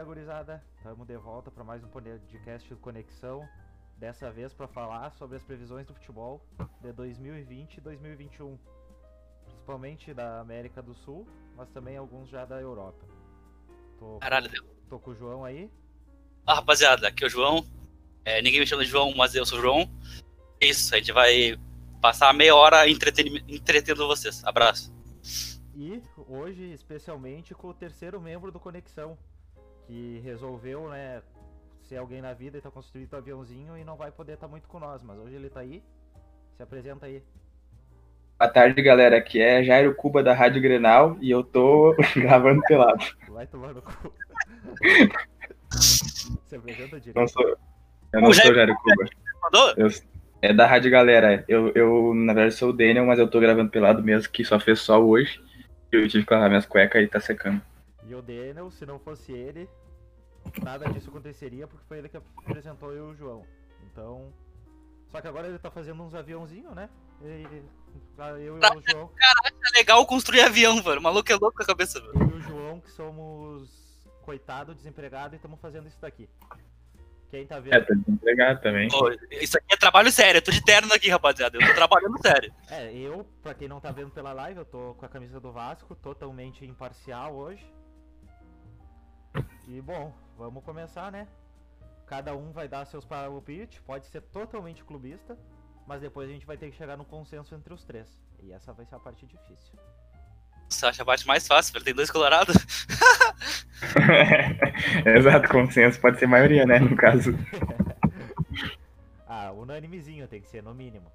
dia, gurizada. Estamos de volta para mais um podcast do Conexão. Dessa vez para falar sobre as previsões do futebol de 2020 e 2021. Principalmente da América do Sul, mas também alguns já da Europa. Tô, Caralho, Deus. tô com o João aí. Ah, rapaziada, aqui é o João. É, ninguém me chama de João, mas eu sou o João. Isso, a gente vai passar meia hora entretendo vocês. Abraço. E hoje, especialmente, com o terceiro membro do Conexão, que resolveu, né, ser alguém na vida e tá construindo um aviãozinho e não vai poder estar muito com nós, mas hoje ele tá aí. Se apresenta aí. Boa tarde, galera. Aqui é Jairo Cuba da Rádio Grenal e eu tô gravando pelado. Vai tomar no cu. Se apresenta Não direito. sou, eu não O Jairo sou Jairo Cuba. Mandou? Eu- é da Rádio Galera. Eu, eu, na verdade, sou o Daniel, mas eu tô gravando pelado mesmo, que só fez sol hoje. Eu tive que lavar minhas cuecas e tá secando. E o Daniel, se não fosse ele, nada disso aconteceria porque foi ele que apresentou eu e o João. Então. Só que agora ele tá fazendo uns aviãozinhos, né? E, eu e o João. É legal construir avião, velho. O maluco é louco com a cabeça, velho. Eu e o João, que somos coitado, desempregado, e estamos fazendo isso daqui. Quem tá vendo? É, tô desempregado também. Pô, isso aqui é trabalho sério. Eu tô de terno aqui, rapaziada. Eu tô trabalhando sério. É, eu, pra quem não tá vendo pela live, eu tô com a camisa do Vasco, totalmente imparcial hoje. E bom, vamos começar, né? Cada um vai dar seus palpites, pode ser totalmente clubista, mas depois a gente vai ter que chegar no consenso entre os três. E essa vai ser a parte difícil. Você acha a parte mais fácil, velho? Tem dois colorados. Exato, consenso pode ser maioria, né? No caso. Ah, unanimezinho tem que ser, no mínimo.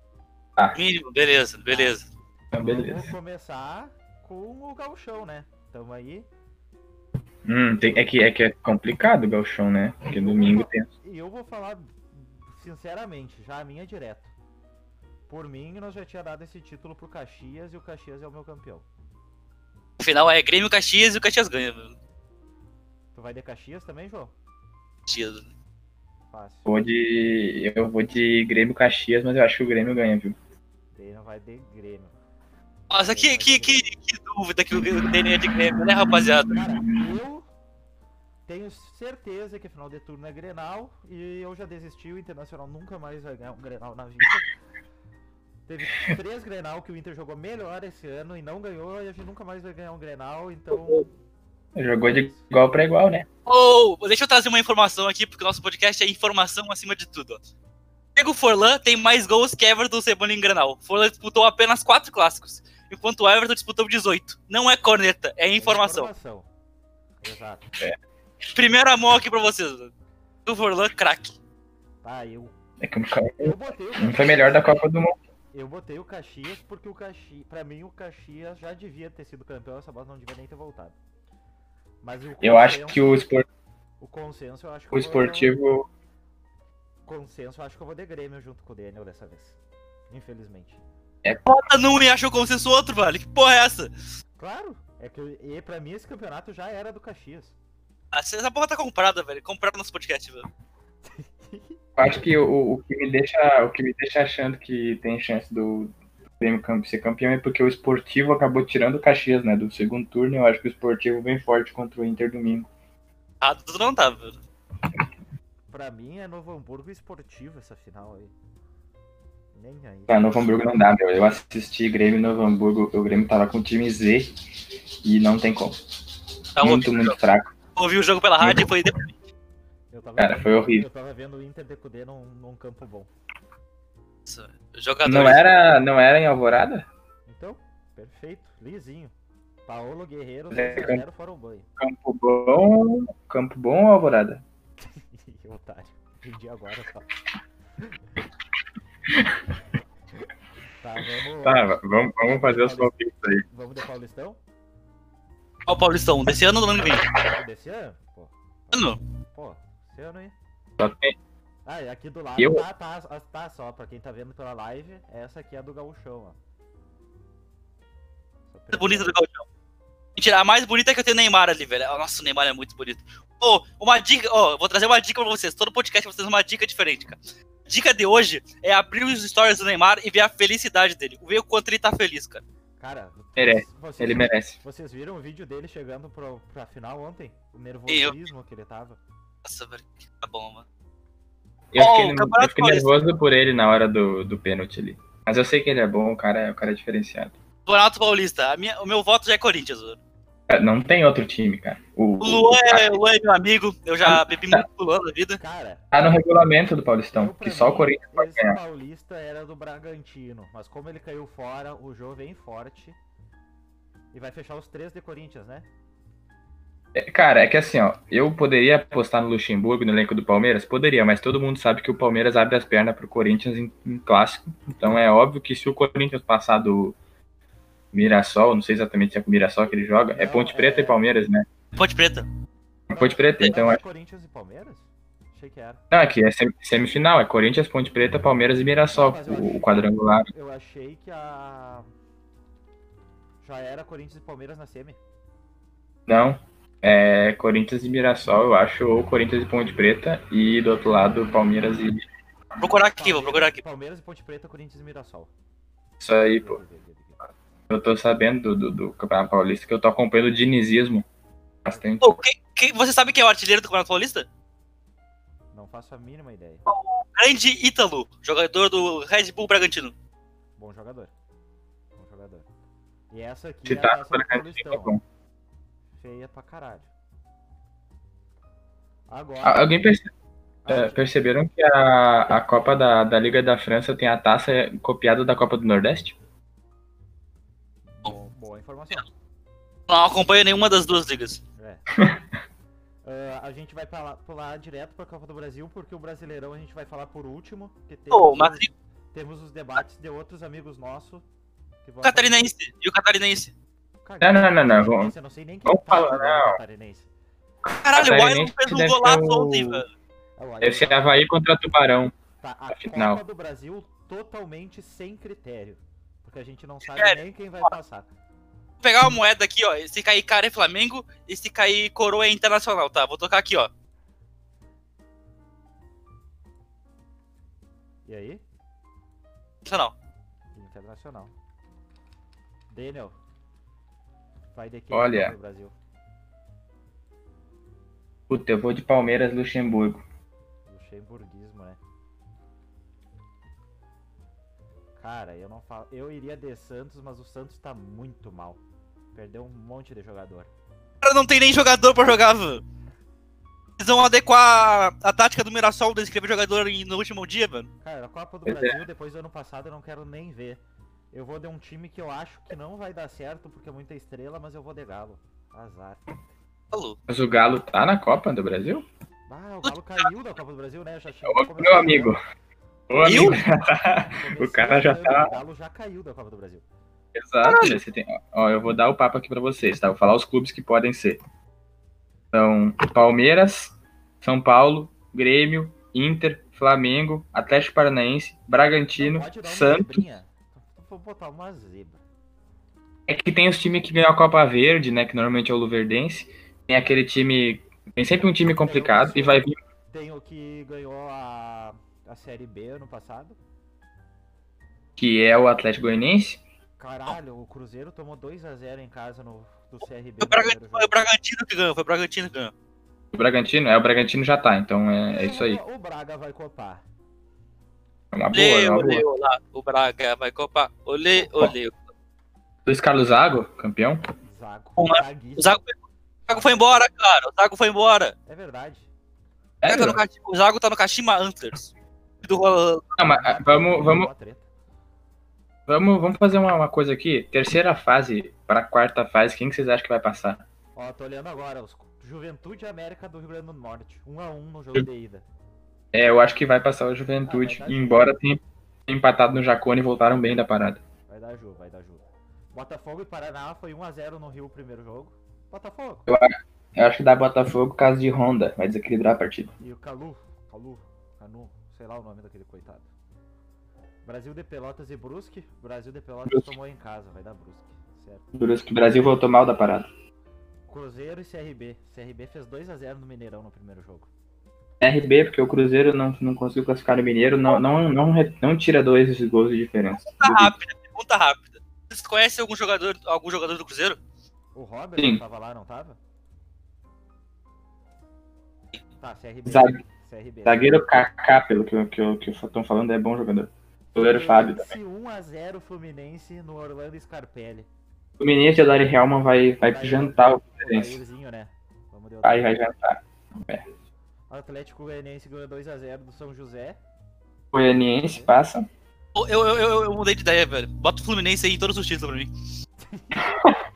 Mínimo, beleza, beleza. Então, beleza. Vamos começar com o gauchão, né? Tamo aí. Hum, tem- é, que, é que é complicado o galchão, né? Porque domingo tem. E eu vou falar sinceramente, já a minha é direto. Por mim, nós já tinha dado esse título pro Caxias e o Caxias é o meu campeão. O final é Grêmio Caxias e o Caxias ganha. Tu vai de Caxias também, João? Caxias. Fácil. Vou de. Eu vou de Grêmio Caxias, mas eu acho que o Grêmio ganha, viu? Não vai de Grêmio. Nossa, que, que, que, que dúvida que o Daniel é de Grêmio, né, rapaziada? Cara, eu tenho certeza que final de turno é Grenal e eu já desisti, o Internacional nunca mais vai ganhar um Grenal na vida. Teve três Grenal que o Inter jogou melhor esse ano e não ganhou e a gente nunca mais vai ganhar um Grenal, então... Jogou de igual pra igual, né? Ou, deixa eu trazer uma informação aqui, porque o nosso podcast é informação acima de tudo. Diego Forlan tem mais gols que Everton Cebolinha em Granal. Forlan disputou apenas 4 clássicos, enquanto o Everton disputou 18. Não é corneta, é informação. Informação. Exato. Primeira mão aqui pra vocês. velho. O Forlan, craque. Tá, eu, É que eu botei o não foi melhor da Copa do Mundo. Eu botei o Caxias porque o Caxias, pra mim o Caxias já devia ter sido campeão, essa bola não devia nem ter voltado. Mas o Eu acho que o, espor- o consenso eu acho que o eu vou- esportivo. consenso eu acho que eu vou de Grêmio junto com o Daniel dessa vez. Infelizmente. Bota num e acha o consenso outro, velho. Que porra é essa? Claro, é que eu- e pra mim esse campeonato já era do Caxias. Ah, Essa porra tá comprada, velho. Compraram nosso podcast, velho. Eu acho que o, o que me deixa, o que me deixa achando que tem chance do Grêmio cam- ser campeão é porque o esportivo acabou tirando o Caxias, né? Do segundo turno. Eu acho que o esportivo vem forte contra o Inter domingo. Ah, tudo não tá, velho. Pra mim é Novo Hamburgo esportivo essa final aí. Nem aí. Pra Novo Hamburgo não dá, meu. Eu assisti Grêmio e Novo Hamburgo. O Grêmio tava com o time Z e não tem como. Tá, Muito, muito fraco. Ouvi o jogo pela rádio e foi. Eu tava Cara, vendo- foi horrível. Eu tava vendo o Inter de Cudê num, num campo bom. Jogadores. Não era, não era em Alvorada? Então, perfeito, lisinho. Paulo Guerreiro É, 0 fora o banho. Campo bom. Campo bom ou Alvorada? Otário. Entendi agora só. tá, vamos. Tá, vamos, vamos fazer os palpites aí. Vamos de Paulistão? Ó, o Paulistão, desse ano ou do ano que vem? Desse ano? Pô, Ano. pô, esse ano aí. Só tem- Ah, e aqui do lado Eu- tá, tá, tá só, pra quem tá vendo pela live, essa aqui é a do Gauchão, ó. Só mais bonita do Gauchão. Mentira, a mais bonita é que eu tenho o Neymar ali, velho. Nossa, o Neymar é muito bonito. Ô, uma dica, ó, eu vou trazer uma dica pra vocês. Todo podcast vocês uma dica diferente, cara. Dica de hoje é abrir os stories do Neymar e ver a felicidade dele. Ver o quanto ele tá feliz, cara. Cara, Merece. vocês, Ele merece. vocês viram o vídeo dele chegando pro, pra final ontem? O nervosismo que ele tava. Nossa, velho, que tá bom, mano. Eu fiquei, eu fiquei nervoso por ele na hora do, do pênalti ali. Mas eu sei que ele é bom, o cara, é- o cara é diferenciado. Campeonato Paulista, a minha- o meu voto já é Corinthians, mano. Não tem outro time, cara. O, O Luan o- é, o Luan é meu amigo, eu já bebi muito com o Luan na vida. Cara, Tá no regulamento do Paulistão, que só o Corinthians pode ganhar. paulista era do Bragantino, mas como ele caiu fora, o jogo vem forte. E vai fechar os três de Corinthians, né? É, Cara, é que assim, ó, eu poderia apostar no Luxemburgo, no elenco do Palmeiras? Poderia, mas todo mundo sabe que o Palmeiras abre as pernas pro Corinthians em, em clássico. Então é óbvio que se o Corinthians passar do Mirassol, não sei exatamente se é com o Mirassol que ele joga, é Não, Ponte Preta é- e Palmeiras, né? Ponte Preta. Ponte Preta, então é. Corinthians e Palmeiras? Achei que era. Não, aqui é sem- semifinal, é Corinthians, Ponte Preta, Palmeiras e Mirassol, Não, o, achei- o quadrangular. Eu achei que a. Já era Corinthians e Palmeiras na semi. Não, é Corinthians e Mirassol, eu acho, ou Corinthians e Ponte Preta, e do outro lado, Palmeiras e. Vou procurar aqui, vou procurar aqui. Palmeiras e Ponte Preta, Corinthians e Mirassol. Isso aí, pô. Eu tô sabendo do, do, do Campeonato Paulista que eu tô acompanhando o dinizismo bastante. Pô, quem- quem- você sabe quem é o artilheiro do Campeonato Paulista? Não faço a mínima ideia. Grande Ítalo, jogador do Red Bull Bragantino. Bom jogador. Bom jogador. E essa aqui Se é a tá taça do tá Paulistão. Feia pra caralho. Agora. Ah, Alguém perce- a é, perceberam que a, a Copa da, da Liga da França tem a taça copiada da Copa do Nordeste? Não acompanho nenhuma das duas ligas. É. Ah, a gente vai pular, pular direto pra Copa do Brasil, porque o Brasileirão a gente vai falar por último. Porque temos, Pô, mas temos os debates de outros amigos nossos. Que vão o Catarinense? E o Catarinense? Não, não, não, não, vamos- Eu não sei nem quem vamos falar, não. Catarinense. Caralho, o Iron fez um golaço o- ontem, velho. O Deve ser Havaí contra Tubarão. Tá, a final. Copa do Brasil totalmente sem critério. Porque a gente não sabe nem quem vai passar. Vou pegar uma moeda aqui, ó. Se cair cara é Flamengo, e se cair coroa é internacional, tá? Vou tocar aqui, ó. E aí? Internacional. Internacional. Daniel. Vai de quem Olha. Do Brasil? Puta, eu vou de Palmeiras Luxemburgo. Luxemburguismo, né? Cara, eu não falo. Eu iria de Santos, mas o Santos tá muito mal. Perdeu um monte de jogador. Cara, não tem nem jogador pra jogar, velho. Eles vão adequar a tática do Mirassol de escrever jogador em- no último dia, mano. Cara, a Copa do é. Brasil, depois do ano passado, eu não quero nem ver. Eu vou de um time que eu acho que não vai dar certo porque é muita estrela, mas eu vou de Galo. Azar. Falou. Mas o Galo tá na Copa do Brasil? Ah, o Galo caiu da Copa do Brasil, né? Já Ô, começado meu amigo. Ô, amigo. O cara já tá- O Galo já caiu da Copa do Brasil. Exato, né? Você tem... Ó, eu vou dar o papo aqui pra vocês, tá? Vou falar os clubes que podem ser. Então, Palmeiras, São Paulo, Grêmio, Inter, Flamengo, Atlético Paranaense, Bragantino, Santos. zebrinha. Vou botar uma zebra. É que tem os times que ganham a Copa Verde, né? Que normalmente é o Luverdense. Tem aquele time. Tem sempre um time complicado e vai vir. Tem o que ganhou a, a Série B ano passado. Que é o Atlético Goianiense. Caralho, o Cruzeiro tomou 2x0 em casa no, do CRB. Foi foi o Bragantino que ganhou, foi o Bragantino que ganhou. O Bragantino, é, o Bragantino já tá, então é, é isso aí. O, Braga vai copar. É uma boa, Olê, é uma olê, boa. olá. O Braga vai copar. Olê, olê. Luiz Carlos Zago, campeão. Zago. O Zago, foi- o Zago foi embora, cara. O Zago foi embora. É verdade. O Zago tá no, o Zago tá no Kashima Antlers. Do, Não, mas, ah, vamos, vamos. Vamos, vamos fazer uma, uma coisa aqui. Terceira fase para quarta fase, quem que vocês acham que vai passar? Ó, tô olhando agora. Os Juventude América do Rio Grande do Norte. 1x1 no jogo de ida. É, eu acho que vai passar o Juventude. Ah, embora tenha empatado no Jacone e voltaram bem da parada. Vai dar Ju, vai dar Ju. Botafogo e Paraná foi 1x0 no Rio o primeiro jogo. Botafogo. Eu acho que dá Botafogo caso de Honda, vai desequilibrar a partida. E o Calu, Calu, Canu, sei lá o nome daquele coitado. Brasil de Pelotas e Brusque. Brasil de Pelotas Brusque. tomou em casa, vai dar Brusque. Certo. Por isso que o Brasil voltou mal da parada. Cruzeiro e CRB. CRB fez 2x0 no Mineirão no primeiro jogo. RB, porque o Cruzeiro não, não conseguiu classificar no Mineiro, não, não, não, não tira dois esses gols de diferença. pergunta rápida, pergunta rápida. Vocês conhecem algum jogador, algum jogador do Cruzeiro? O Robert Sim. tava lá, não tava? Tá, CRB. Zague- CRB. Zagueiro Kaká, pelo que, eu- que, que estão falando, é bom jogador. Goleiro Fábio também. 1x0 Fluminense no Orlando Scarpelli. O menino de Dari Helman vai, vai Daí- jantar o Fluminense. Né? Vai, vai jantar. Atlético Goianiense ganhou 2x0 do São José. Goianiense passa. Eu, eu, eu, eu mudei de ideia, velho. Bota o Fluminense aí em todos os títulos pra mim.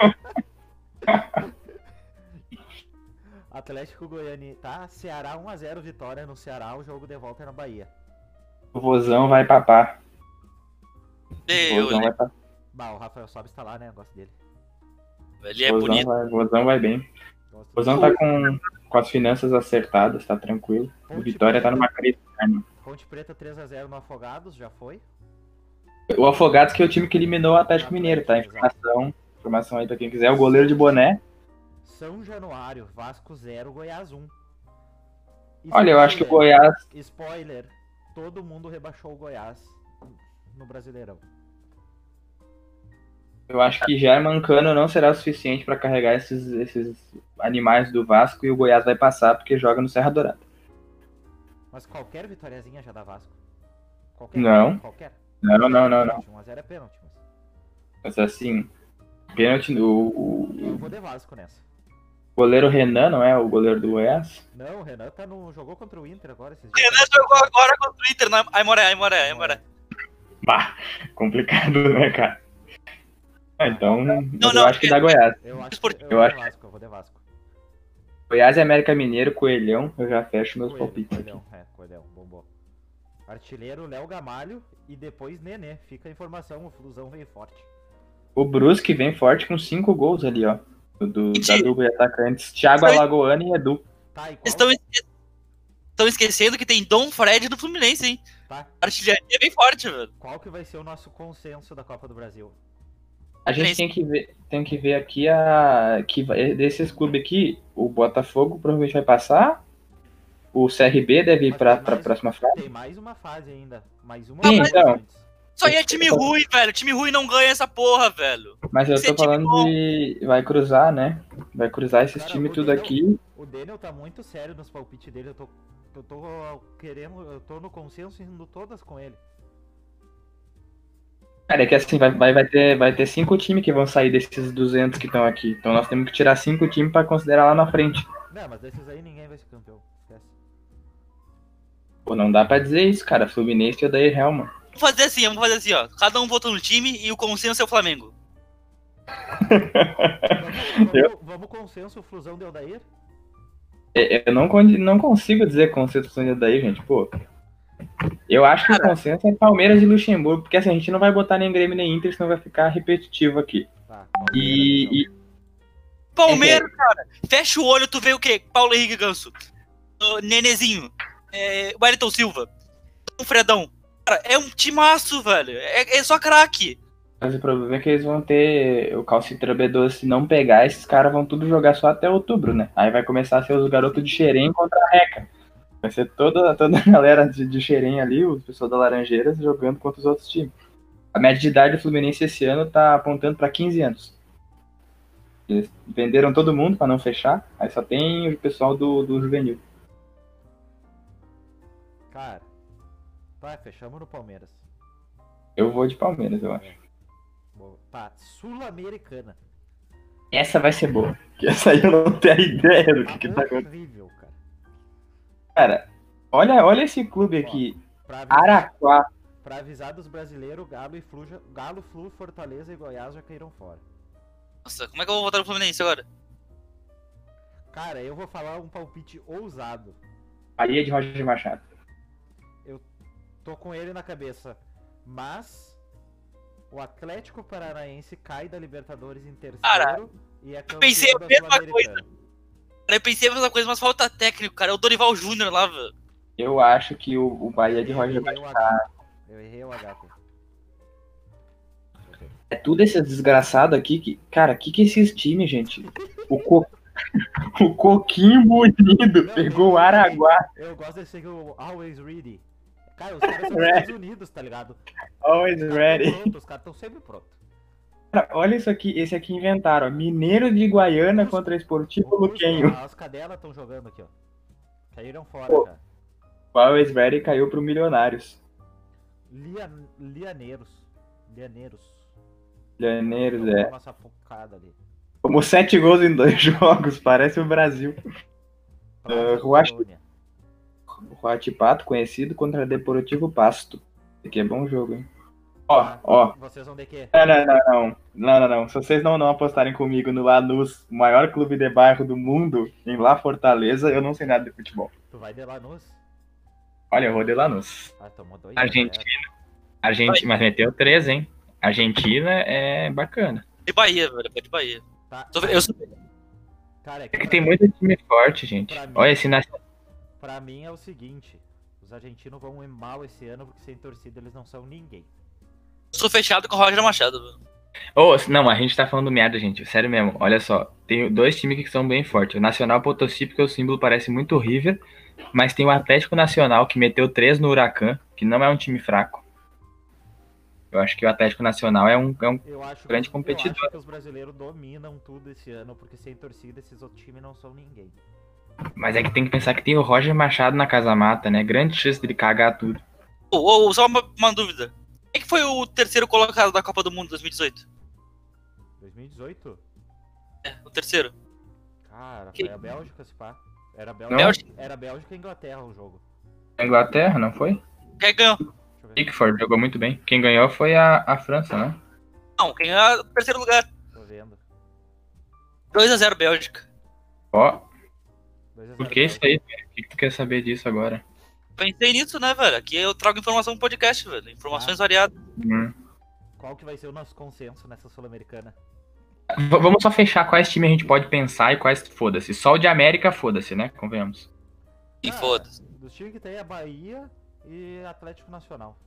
Atlético Goianiense. Tá, Ceará 1x0 vitória no Ceará. O jogo de volta é na Bahia. O Vozão vai papar. Eu, Vozão vai papar. Bah, o Rafael Sobis tá lá, né? Eu gosto dele. ele é Vozão bonito. vai, Vozão vai bem. Gosto O Vozão tá com, com as finanças acertadas, tá tranquilo. O Vitória tá numa crise. né? Ponte Preta 3x0 no Afogados, já foi. O Afogados que é o time que eliminou o Atlético Mineiro, tá? Informação, informação aí pra quem quiser. O goleiro de boné. São Januário, Vasco 0, Goiás 1. Olha, eu acho que o Spoiler, Goiás. Spoiler, todo mundo rebaixou o Goiás no Brasileirão. Eu acho que German Cano não será o suficiente pra carregar esses, esses animais do Vasco e o Goiás vai passar porque joga no Serra Dourada. Mas qualquer vitóriazinha já dá Vasco. Qualquer. Não. Qualquer. Não, não, não, não. 1x0 é pênalti, mas. Mas assim, pênalti no. O, Eu vou de Vasco nessa. goleiro Renan, não é o goleiro do Goiás? Não, o Renan tá no. jogou contra o Inter agora. Renan jogou agora contra o Inter, na Aimoré, Aimoré, Aimoré. Bah, complicado, né, cara? Ah, então, mas eu não, acho que dá Goiás. Eu acho que eu, acho- Vasco, eu vou de Vasco. Goiás e América Mineiro, Coelhão, eu já fecho meus Coelho, palpites aqui. Coelhão, é, Coelhão, bombou. Artilheiro Léo Gamalho e depois Nenê. Fica a informação, o Flusão veio forte. O Brusque vem forte com cinco gols ali, ó. Do, da dupla de atacantes. Thiago Alagoano e Edu. Tá, e qual? Estão esque... estão esquecendo que tem Dom Fred do Fluminense, hein? Tá, A artilharia é bem forte, velho. qual que vai ser o nosso consenso da Copa do Brasil? A gente tem que ver, tem que ver aqui a que vai- desses clubes aqui, o Botafogo provavelmente vai passar. O CRB deve ir pra mais- próxima fase. Tem mais uma fase ainda. Mais uma Sim, fase então. Isso aí é time ruim, velho. Time ruim não ganha essa porra, velho. Mas eu Esse é tô time falando de. Vai cruzar, né? Vai cruzar esses Cara, times tudo Daniel- aqui. O Daniel tá muito sério nos palpites dele. Eu tô, eu tô querendo. Eu tô no consenso indo todas com ele. Cara, é que assim, vai, vai, vai, ter, vai ter cinco times que vão sair desses 200 que estão aqui. Então nós temos que tirar cinco times pra considerar lá na frente. Não, mas desses aí ninguém vai ser campeão. Esquece. Pô, não dá pra dizer isso, cara. Fluminense e o Daí Helman. Vamos fazer assim, vamos fazer assim, ó. Cada um votou no time e o consenso é o Flamengo. Vamos, Eu- vamos, vamos consenso, Flusão de Aldair? É, Eu não, não consigo dizer consenso ainda daí, gente. Pô. Eu acho que o consenso é Palmeiras e Luxemburgo, porque assim, a gente não vai botar nem Grêmio nem Inter, senão vai ficar repetitivo aqui. Tá. E, Palmeiras, e Palmeiras, cara. Fecha o olho, tu vê o quê? Paulo Henrique Ganso. Uh, Nenezinho. É, Wellington Silva. O Fredão. Cara, é um timaço, velho. É, é só craque. Mas o problema é que eles vão ter o Calcitra B12, se não pegar, esses caras vão tudo jogar só até outubro, né? Aí vai começar a ser os garotos de Xerém contra a Reca. Vai ser toda, toda a galera de, de Xerém ali, os pessoal da Laranjeiras, jogando contra os outros times. A média de idade do Fluminense esse ano tá apontando pra 15 anos. Eles venderam todo mundo pra não fechar, aí só tem o pessoal do, do juvenil. Cara. Tá, fechamos no Palmeiras. Eu vou de Palmeiras, eu acho. Tá, Sul-Americana. Essa vai ser boa. Que essa aí eu não tenho ideia do que, que tá acontecendo. horrível, cara. Cara, olha, olha esse clube aqui. Pra avisar, Araquá. pra avisar dos brasileiros, Galo e Flu, Galo, Flu, Fortaleza e Goiás já caíram fora. Nossa, como é que eu vou votar no Fluminense agora? Cara, eu vou falar um palpite ousado. Bahia de Roger Machado. Tô com ele na cabeça. Mas o Atlético Paranaense cai da Libertadores em terceiro Cara, e é campeão pensei a mesma Sul-Americana. Cara, eu pensei a mesma coisa, mas falta técnico, cara. É o Dorival Júnior lá, velho. Eu acho que o, o Bahia de Eu Roger o Machado. H. Eu errei o H. pô. É tudo esse desgraçado aqui que. Cara, que que é esses times, gente? O, co... o Coquinho Munido Não, pegou o eu- Araguá. Eu gosto desse aqui, o Always Ready. Cara, os caras são. Estados Unidos, tá ligado? Always ready. Pronto, os caras estão sempre prontos. Cara, olha isso aqui, esse aqui inventaram, ó. Mineiro de Guaiana Os- contra Esportivo Luquenho. As cadelas estão jogando aqui, ó. Caíram fora, Pô. cara. O Always Ready caiu pro Milionários. Lian... Lianeiros. Lianeiros. Lianeiros, é. Uma safocada ali. Tomou sete gols em dois jogos, parece o Brasil. Colônia. O Ratipato, conhecido contra Deportivo Pasto. Esse aqui é bom jogo, hein? Ó, ó. Vocês vão de quê? Não, não, não, não. Não, não, não. Se vocês não, não apostarem comigo no Lanús, o maior clube de bairro do mundo, em La Fortaleza, eu não sei nada de futebol. Tu vai de Lanús? Olha, eu vou de Lanús. Ah, tomou dois. Argentina. zero. Argentina, mas meteu três, hein? Argentina é bacana. De Bahia, velho. É de Bahia. Tá. Eu sou Cara, é É que pra- tem muito time forte, gente. Pra mim- Olha esse nacional. Pra mim é o seguinte. Os argentinos vão ir mal esse ano porque sem torcida eles não são ninguém. sou fechado com o Roger Machado. Ô, não, a gente tá falando merda, gente. Sério mesmo. Olha só. Tem dois times que são bem fortes. O Nacional Potosí, porque o símbolo parece muito horrível. Mas tem o Atlético Nacional, que meteu três no Huracan, que não é um time fraco. Eu acho que o Atlético Nacional é um. É um... Eu acho Grande que, competidor. Eu acho que os brasileiros dominam tudo esse ano porque sem torcida esses outros times não são ninguém. Mas é que tem que pensar que tem o Roger Machado na Casa Mata, né? Grande chance dele cagar tudo. Ô, ô, só uma, uma dúvida. Quem que foi o terceiro colocado da Copa do Mundo 2018? 2018? O terceiro. Cara, Que- foi a Bélgica, se pá. Era Não. Bélgica, era Bélgica e Inglaterra o jogo. A Inglaterra, não foi? Quem ganhou? Pickford jogou muito bem. Quem ganhou foi a, a França, né? Não, quem ganhou é o terceiro lugar. Tô vendo. 2x0 Bélgica. Ó, 2 a 0 por que isso aí? velho? O que, que tu quer saber disso agora? Pensei nisso, né, velho? Aqui eu trago informação no podcast, velho. Informações Ah. variadas. Hum. Qual que vai ser o nosso consenso nessa Sul-Americana? Vamos só fechar quais times a gente pode pensar e quais foda-se. Só o de América, foda-se, né? Convenhamos. E Ah, foda-se. Dos times que tem é Bahia e Atlético Nacional.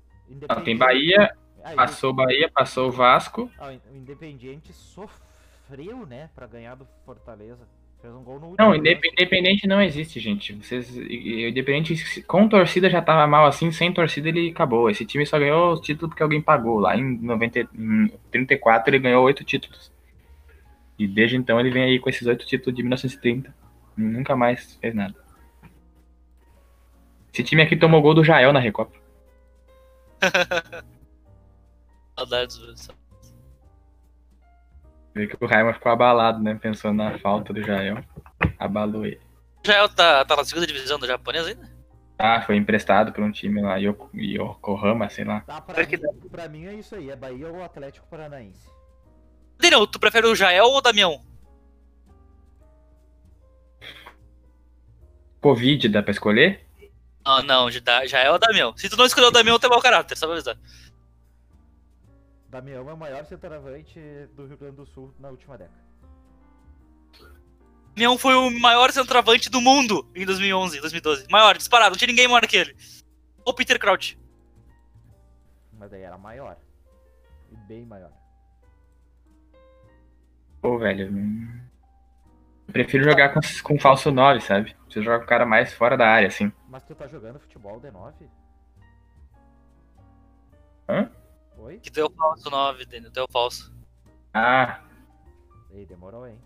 Não, tem Bahia, Ah, passou o Bahia, passou o Vasco. ah, o Independiente sofreu, né, pra ganhar do Fortaleza. Fez um gol no último. Não, independente não existe, gente. Vocês, independente com torcida já tava mal assim, sem torcida ele acabou. Esse time só ganhou o título porque alguém pagou. Lá em, 90, em 34 ele ganhou oito títulos. E desde então ele vem aí com esses oito títulos de 1930. Nunca mais fez nada. Esse time aqui tomou gol do Jael na Recopa. Saudades, Vê que o Raimundo ficou abalado, né? Pensando na falta do Jael. Abalou ele. Já tá, tá na segunda divisão do japonês ainda? Ah, foi emprestado pra um time lá, Yoko- Yokohama, sei lá. Tá, pra, mim, pra mim é isso aí, é Bahia ou Atlético Paranaense. Daniel, tu prefere o Jael ou o Damião? Covid, dá pra escolher? Ah, não, já- Jael ou Damião. Se tu não escolher o Damião, tu é mau caráter, só pra avisar. Damião é o maior centroavante do Rio Grande do Sul na última década. Damião foi o maior centroavante do mundo em 2011, 2012. Maior, disparado, não tinha ninguém maior que ele. Ou Peter Crouch. Mas daí era maior. E bem maior. Pô, velho. Eu prefiro jogar com, com falso 9, sabe? Preciso jogar com o cara mais fora da área, assim. Mas tu tá jogando futebol D9? Hã? Oi? Que tu é falso 9, Daniel, tu é falso. Ah, Ei, demorou, hein?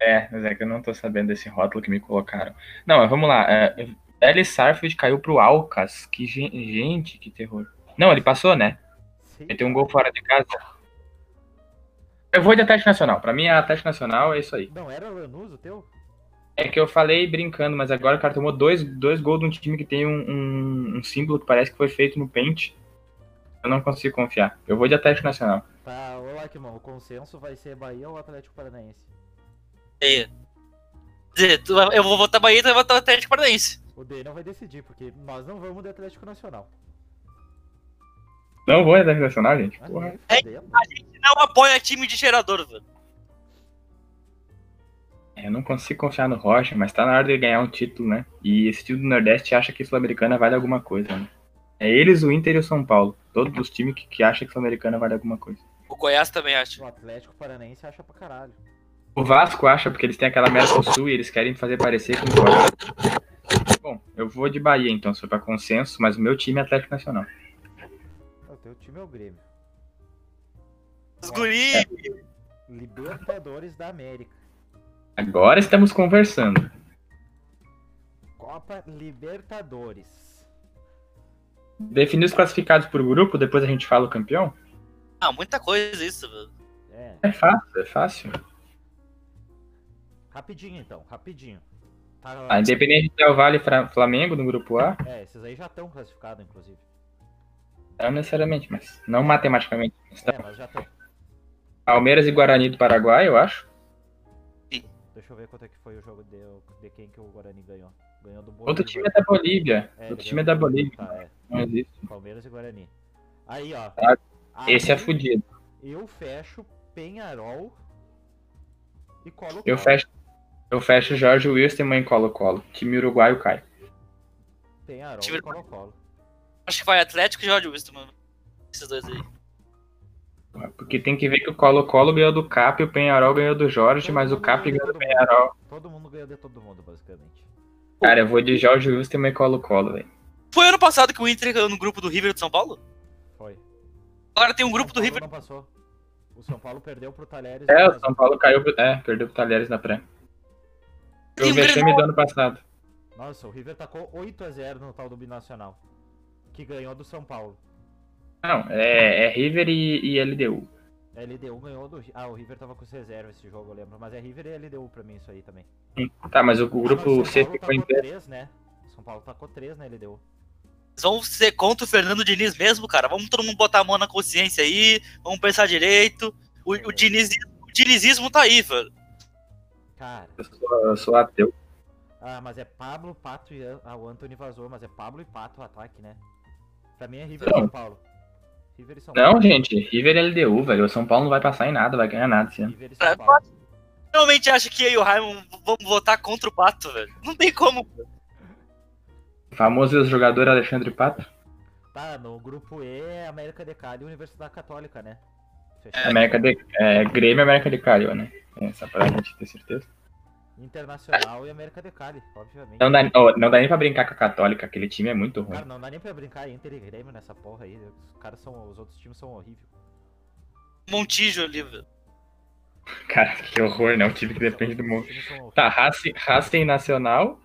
é, mas é que eu não tô sabendo desse rótulo que me colocaram. Não, mas vamos lá. É, Ellie Sarfield caiu pro Alcas. Que gen- gente, que terror. Não, ele passou, né? Sim. Ele tem um gol fora de casa. Eu vou de Atlético Nacional. Pra mim, é Atlético Nacional é isso aí. Não era o Lanús o teu? É que eu falei brincando, mas agora o cara tomou dois, dois gols de um time que tem um, um, um símbolo que parece que foi feito no Paint. Eu não consigo confiar. Eu vou de Atlético Nacional. Tá, ô Lackman, o consenso vai ser Bahia ou Atlético Paranaense? Aí? Quer dizer, eu vou votar Bahia e tu vai votar Atlético Paranaense. O Daniel vai decidir, porque nós não vamos de Atlético Nacional. Não vou de Atlético Nacional, gente. Porra. nem fudendo. Não apoia time de cheirador, velho. Eu não consigo confiar no Rocha, mas tá na hora de ganhar um título, né? E esse time do Nordeste acha que Sul-Americana vale alguma coisa, né? É eles, o Inter e o São Paulo. Todos os times que, que acham que Sul-Americana vale alguma coisa. O Goiás também acha. O Atlético Paranaense acha pra caralho. O Vasco acha porque eles têm aquela Mercosul e eles querem fazer parecer com o. Bom, eu vou de Bahia então, se for pra consenso, mas o meu time é Atlético Nacional. O teu time é o Grêmio. Os guri. Libertadores da América. Agora estamos conversando. Copa Libertadores. Definir os classificados por grupo, depois a gente fala o campeão? Ah, muita coisa isso, velho. É, É fácil, é fácil. rapidinho então, rapidinho. Tá, A Independente Del Vale e Flamengo no grupo A, É, esses aí já estão classificados, inclusive. não necessariamente, mas não matematicamente. É, mas já estão. Palmeiras e Guarani do Paraguai, eu acho. Deixa eu ver quanto é que foi o jogo de, de quem que o Guarani ganhou. Ganhou do Outro Bolívar. time é da Bolívia. É, Outro time é da do Bolívia. Tá, é. Não existe. Palmeiras e Guarani. Aí, ó. Ah, Esse é Aí fudido. Eu fecho Penharol e colo Eu fecho, eu fecho Jorge Wilstermann em Colo-Colo. Time uruguaio cai. Penharol Time- e Colo-Colo. Acho que vai Atlético e Jorge Wilson, mano. Esses dois aí. Porque tem que ver que o Colo-Colo ganhou do Cap e o Penharol ganhou do Jorge, Todo mas o Cap ganhou do todo mundo. Penharol. Todo mundo ganhou de todo mundo, basicamente. Cara, eu vou de Jorge Wilstermann e Colo-Colo, velho. Foi ano passado que o Inter ganhou no grupo do River de São Paulo? Foi. Agora tem um grupo do River. não passou. O São Paulo perdeu pro Talheres. É, o São Paulo caiu, é, perdeu pro Talheres na pré. Tem o um vexame do ano passado. Nossa, o River tacou 8x0 no tal do Binacional. Que ganhou do São Paulo. Não, é, é River e, e LDU. LDU ganhou do. Ah, o River tava com reserva esse jogo, eu lembro. Mas é River e LDU pra mim isso aí também. Tá, mas o Ah, mas grupo o C São Paulo ficou em tacou pé. 3, né? São Paulo tacou 3 na LDU. Vão ser contra o Fernando Diniz mesmo, cara? Vamos todo mundo botar a mão na consciência aí. Vamos pensar direito. O, o, Diniz, o dinizismo tá aí, velho. Cara. Eu sou, eu sou ateu. Ah, mas é Pablo, Pato e. Ah, o Anthony vazou, mas é Pablo e Pato o ataque, né? Pra mim é River e Não. São Paulo. River e São Não, Paulo. gente, River e LDU, velho. O São Paulo não vai passar em nada, vai ganhar nada ano. River e São Paulo. Realmente acho que eu e o Raimon vamos votar contra o Pato, velho. Não tem como. O famoso jogador Alexandre Pato. Tá, no grupo E é América de Cali e Universidade Católica, né? Fechado. América de, é, Grêmio e América de Cali, ó, né? É, Só pra gente ter certeza. Internacional e América de Cali, obviamente. Não dá, ó, não dá nem pra brincar com a Católica, aquele time é muito ruim. Cara, não dá nem pra brincar Inter e Grêmio nessa porra aí. Os caras são. Os outros times são horríveis. Montijo ali, velho. Cara, que horror, né? Um time que depende do mundo. Tá, Racing, Racing Nacional,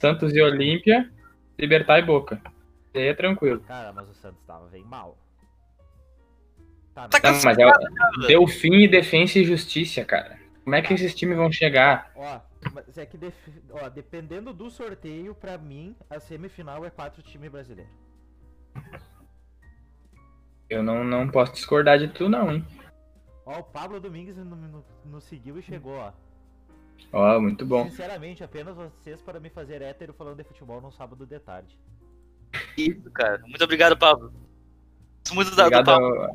Santos e Olímpia, Libertar e Boca. E aí é tranquilo. Cara, mas o Santos tava bem mal. Tá, Tá Tá, mas, mas é Delfim e Defensa e Justiça, cara. Como é que esses times vão chegar? ó, mas é que def- ó, dependendo do sorteio, pra mim, a semifinal é quatro times brasileiros. Eu não, não posso discordar de tu, não, hein? Ó, o Pablo Domingues no- no- nos seguiu e chegou, ó. Ó, muito bom. Sinceramente, apenas vocês para me fazer hétero falando de futebol num sábado de tarde. Isso, cara. Muito obrigado, Pablo. Muito Obrigado Pablo. ao...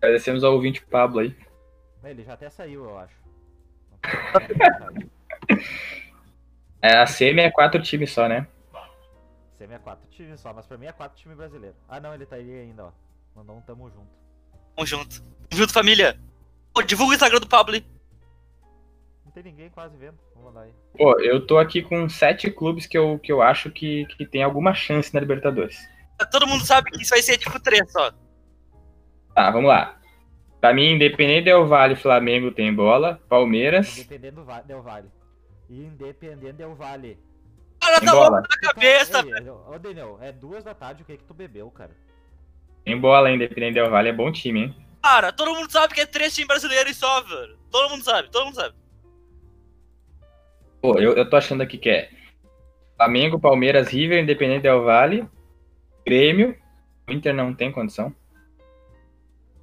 Agradecemos ao ouvinte Pablo aí. Ele já até saiu, eu acho. É, a Semi é quatro times só, né? Semi é quatro times só, mas pra mim é quatro times brasileiros. Ah não, ele tá aí ainda, ó. Mandou um tamo junto. Tamo junto. Tamo junto, família. Pô, divulga o Instagram do Pablo, hein? Não tem ninguém quase vendo. Vamos mandar aí. Pô, eu tô aqui com sete clubes que eu, que eu acho que, que tem alguma chance na Libertadores. Todo mundo sabe que isso vai ser tipo três só. Tá, vamos lá. Pra mim, Independente Del Vale, Flamengo tem bola. Palmeiras. Independendo do Va- Del Vale. Independente Del Vale. Cara, tá bola. na cabeça, Ei, ei, Ô Daniel, é duas da tarde, o que que tu bebeu, cara? Tem bola, Independente Del Vale é bom time, hein? Cara, todo mundo sabe que é três times brasileiros só, velho. Todo mundo sabe, todo mundo sabe. Pô, eu, eu tô achando aqui que é Flamengo, Palmeiras, River, Independente Del Vale, Grêmio. O Inter não tem condição.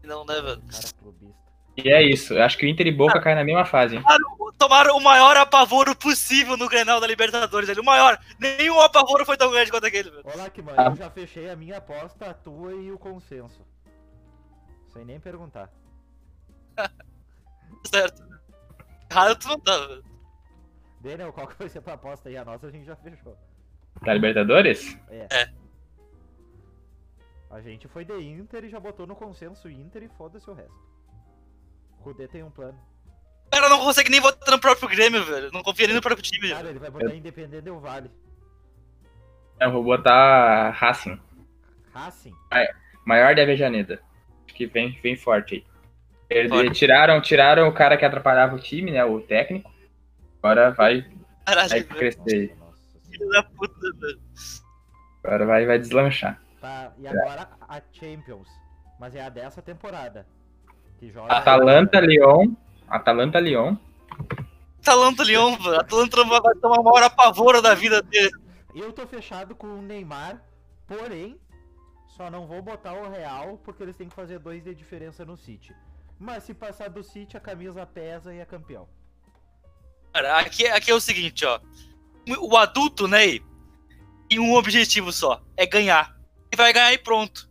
Não, né, velho? Cara clubista. E é isso. Eu acho que o Inter e Boca caem na mesma fase, hein? Tomaram o maior apavoro possível no Grenal da Libertadores ali. O maior. Nenhum apavoro foi tão grande quanto aquele, velho. Olá, que mano, Ah. eu já fechei a minha aposta, a tua e o consenso. Sem nem perguntar. Certo. Errado tu não tá, velho. Daniel, qual que vai ser a tua aposta aí? A nossa a gente já fechou. Da Libertadores? É. É. A gente foi de Inter e já botou no consenso Inter e foda-se o resto. O Kudê tem um plano. O cara não consegue nem votar no próprio Grêmio, velho. Não confia nem no próprio time, Cara, ele vai botar Independente Del Vale. Eu vou botar Racing. Racing. Maior de Avejaneda. Acho que vem, vem forte aí. Ele- Fora. tiraram, tiraram o cara que atrapalhava o time, né? O técnico. Agora vai, Caralho, vai crescer. Filho da puta, velho. Agora vai, vai deslanchar. Tá, e agora a Champions. Mas é a dessa temporada. Que joga. Atalanta, Lyon. Atalanta, Lyon. Atalanta Lyon, velho. Atalanta vai tomar uma hora pavora da vida dele. Eu tô fechado com o Neymar, porém, só não vou botar o Real porque eles têm que fazer dois de diferença no City. Mas se passar do City, a camisa pesa e é campeão. Cara, aqui, aqui é o seguinte, ó. O adulto, né, tem um objetivo só, é ganhar. E vai ganhar e pronto.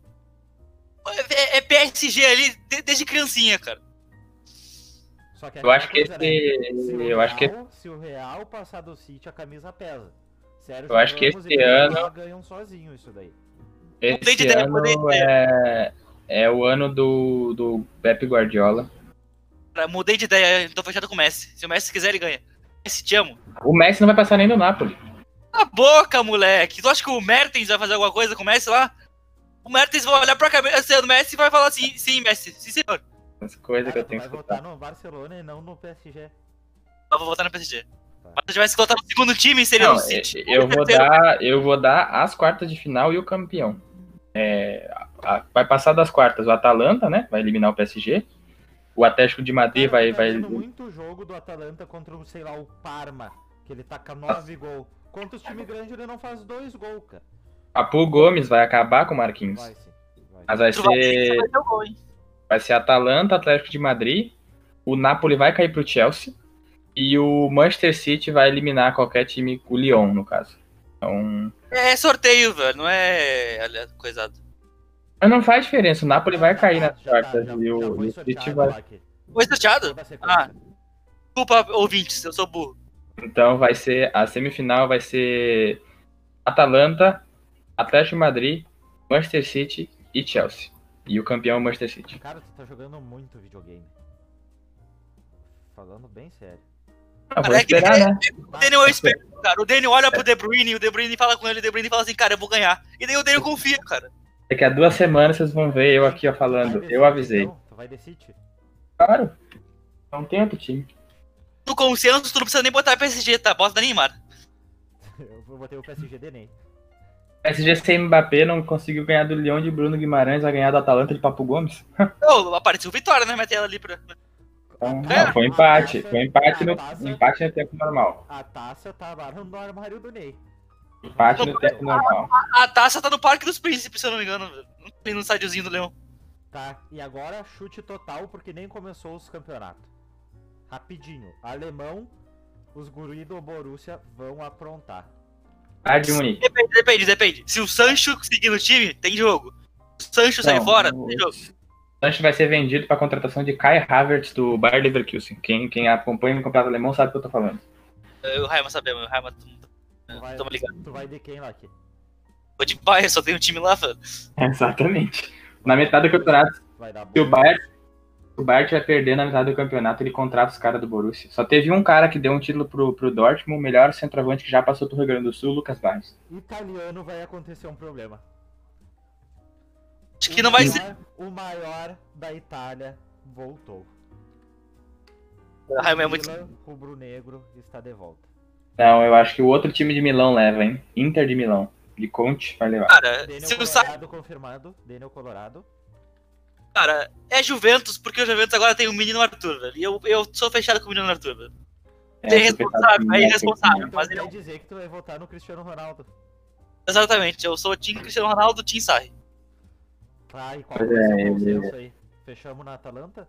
É, é PSG ali de- desde criancinha, cara. Só que é Eu acho que coisa, né? esse. Se Eu acho que Se o Real passar do City, a camisa pesa. Sério, Eu acho que esse ano- ganham sozinho isso daí. Mudei de esse ano é, é o ano do, do Pep Guardiola. Cara, mudei de ideia, tô fechado com o Messi. Se o Messi quiser, ele ganha. Messi, te amo. O Messi não vai passar nem do Napoli. Cala a boca, moleque. Tu acha que o Mertens vai fazer alguma coisa com o Messi lá? O Mertens vai olhar pra cabeça do Messi e vai falar assim, sim, Messi, sim, senhor. As coisas que eu tenho vai que votar escutar. no Barcelona e não no PSG. Eu vou votar no PSG. Tá. Mas se tivesse que votar no segundo time, seria Não, no City. eu vou dar, eu vou dar as quartas de final e o campeão. É, a- a- vai passar das quartas o Atalanta, né? Vai eliminar o PSG. O Atlético de Madrid Cara, vai, tá vai. muito jogo do Atalanta contra, o, sei lá, o Parma, que ele taca nove gols. Contra os times grandes ele não faz dois gols, cara. Papu Gomes vai acabar com o Marquinhos. Vai sim. Vai. Mas vai Tu vai- ser, vai gol, ser Atalanta, Atlético de Madrid. O Napoli vai cair pro Chelsea. E o Manchester City vai eliminar qualquer time, o Lyon, no caso. Então. É sorteio, velho, não é coisado. Mas não faz diferença, o Napoli vai cair nas já quartas. e o, City vai. Foi sorteado? Toda a sequência. Desculpa, ouvintes, eu sou burro. Então vai ser a semifinal vai ser Atalanta, Atlético Madrid, Manchester City e Chelsea. E o campeão é o Manchester City. Cara, tu tá jogando muito videogame. Falando bem sério. Ah, vou é esperar, né? O Daniel é esperto, cara. O Daniel olha pro De Bruyne, o De Bruyne fala com ele, o De Bruyne fala assim, cara, eu vou ganhar. E daí o Daniel confia, cara. Daqui a duas semanas vocês vão ver eu aqui ó, falando. Eu avisei. então? Tu vai de City? Claro. Não tem outro time. No consenso, tu não precisa nem botar PSG, tá? Bota da Neymar. Eu vou botar o PSG de Ney. PSG sem Mbappé não conseguiu ganhar do Leão de Bruno Guimarães, vai ganhar do Atalanta de Papo Gomes. Ô, apareceu Vitória na minha tela ali pra. Então, É, não, foi empate. taça- Foi empate no, taça- empate no tempo normal. A taça tá lá no armário do Ney. Empate no tempo normal. A taça tá no Parque dos Príncipes, se eu não me engano. tem no estádiozinho do Leão. Tá, e agora chute total porque nem começou os campeonatos. Rapidinho. Alemão, os guri do Borussia vão aprontar. Bayern de Munique. Depende, depende, depende. Se o Sancho seguir no time, tem jogo. Se o Sancho sair fora, o- tem jogo. Sancho vai ser vendido para contratação de Kai Havertz do Bayer Leverkusen. Quem, quem acompanha o campeonato alemão sabe o que eu tô falando. O Raima sabemos, o Raima. Tu vai, Tamo ligado. tu vai de quem lá aqui? Vou de Bayern, só tem um time lá, velho. Exatamente. Na metade do campeonato, Vai dar se o. Bayern, o Bayern vai perder na metade do campeonato, ele contrata os caras do Borussia. Só teve um cara que deu um título pro, pro Dortmund, o melhor centroavante que já passou pro Rio Grande do Sul, Lucas Barros. Italiano vai acontecer um problema. Acho que não vai ser. maior, O maior da Itália voltou. O Raima é muito. Milan, rubro-negro, está de volta. Não, eu acho que o outro time de Milão leva, hein? Inter de Milão. De Conte vai levar. Cara, Daniel se o Sa... Colorado confirmado. Daniel Colorado. Cara, é Juventus, porque o Juventus agora tem o menino Arthur, velho. E eu, eu sou fechado com o menino Arthur, velho. É, é irresponsável, pensando é em- irresponsável. Então mas quer ele- dizer que tu vai votar no Cristiano Ronaldo. Exatamente, eu sou o Team Cristiano Ronaldo, Team Sarri. Tá, e qual ser é, o consenso aí? Fechamos na Atalanta?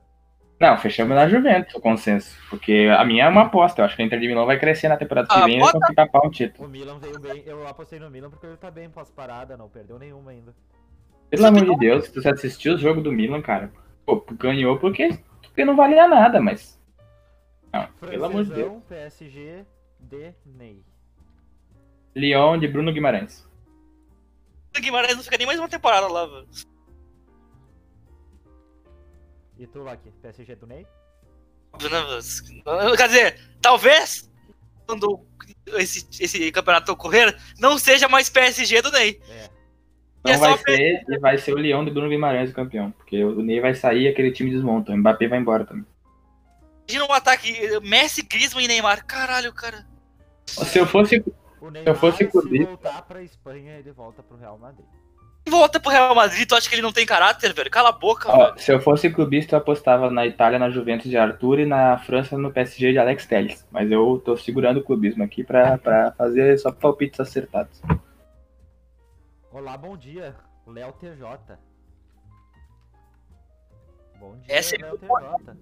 Não, fechamos na Juventus o consenso. Porque a minha é uma aposta. Eu acho que a Inter de Milão vai crescer na temporada que Ah, vem e vai conseguir tapar um título. O Milan veio bem. Eu apostei no Milan porque ele tá bem pós-parada, não perdeu nenhuma ainda. Pelo amor de Deus, se você assistiu o jogo do Milan, cara, pô, ganhou porque, porque não valia nada, mas. Não, pelo amor de Deus. PSG, de Ney. Lyon de Bruno Guimarães. O Guimarães não fica nem mais uma temporada lá, velho. E tu aqui, PSG do Ney? Quer dizer, talvez, quando esse, esse campeonato ocorrer, não seja mais PSG do Ney. É. Não É vai ser, e vai ser o Leão de Bruno Guimarães o campeão. Porque o Ney vai sair e aquele time desmonta. O Mbappé vai embora também. Imagina um ataque Messi, Griezmann e Neymar. Caralho, cara. Se eu fosse. O Neymar, fosse se voltar pra Espanha, ele volta pro Real Madrid. Volta pro Real Madrid, tu acha que ele não tem caráter, velho? Cala a boca, Ó, velho. se eu fosse clubista, eu apostava na Itália, na Juventus de Arthur e na França no PSG de Alex Telles. Mas eu tô segurando o clubismo aqui pra, pra fazer só palpites acertados. Olá, bom dia. O Léo TJ. Bom dia, Essa é Léo boa. TJ.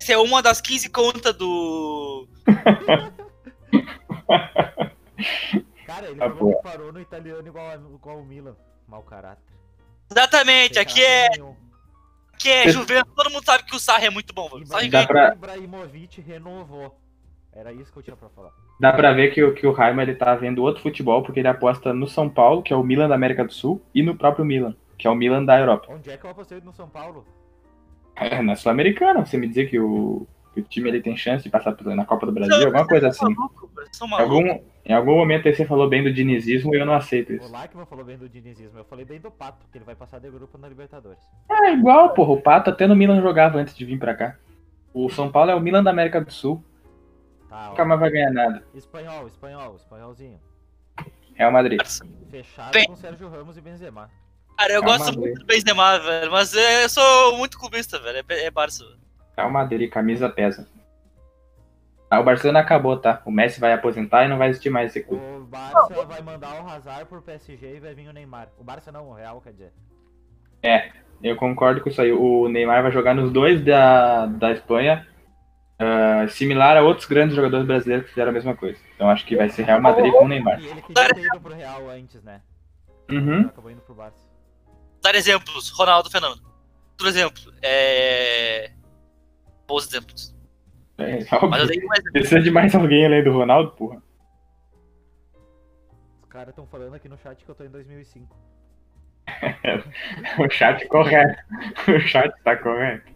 Essa é uma das 15 contas do. Cara, ele Ah, falou pô. que parou no italiano igual, a- igual o Milan. Mau caráter. Exatamente, Sem aqui é, nenhum. aqui é Juventus. Todo mundo sabe que o Sarri é muito bom, velho. O Sarri Dá pra- Ibrahimovic renovou. Era isso que eu tinha pra falar. Dá pra ver que, o- que o Raima ele tá vendo outro futebol, porque ele aposta no São Paulo, que é o Milan da América do Sul, e no próprio Milan, que é o Milan da Europa. Onde é que eu apostei no São Paulo? É, na Sul-Americana, você me dizer que o, que o time ele tem chance de passar na Copa do Brasil, alguma coisa assim. algum, em algum momento aí você falou bem do dinizismo e eu não aceito O isso. Lackman falou bem do dinizismo. Eu falei bem do Pato, que ele vai passar de grupo na Libertadores. É igual, porra. O Pato até no Milan jogava antes de vir pra cá. O São Paulo é o Milan da América do Sul. Tá, Nunca mais vai ganhar nada. Espanhol, espanhol, espanholzinho. Real Madrid. Fechado Bem- com Sérgio Ramos e Benzema. Cara, eu Calma, gosto muito do Benzema, velho. Mas é, eu sou muito clubista, velho. É, é Barça. velho. Real Madrid, camisa pesa. Ah, o Barcelona acabou, tá? O Messi vai aposentar e não vai existir mais esse clube. O Barça vai mandar o Hazard pro PSG e vai vir o Neymar. O Barça não, o Real, quer dizer. Eu concordo com isso aí. O Neymar vai jogar nos dois da, da Espanha, ah, similar a outros grandes jogadores brasileiros que fizeram a mesma coisa. Então acho que vai ser Real Madrid com o Neymar. E ele queria ter ido pro Real antes, né? Uhum. Acabou indo pro Barça. Dar exemplos. Ronaldo Fenômeno. Outro exemplo. É. Bons exemplos. É, Mas eu. Precisa de mais alguém além do Ronaldo, porra. Os caras estão falando aqui no chat que eu tô em 2005. O chat correto. O chat tá correto.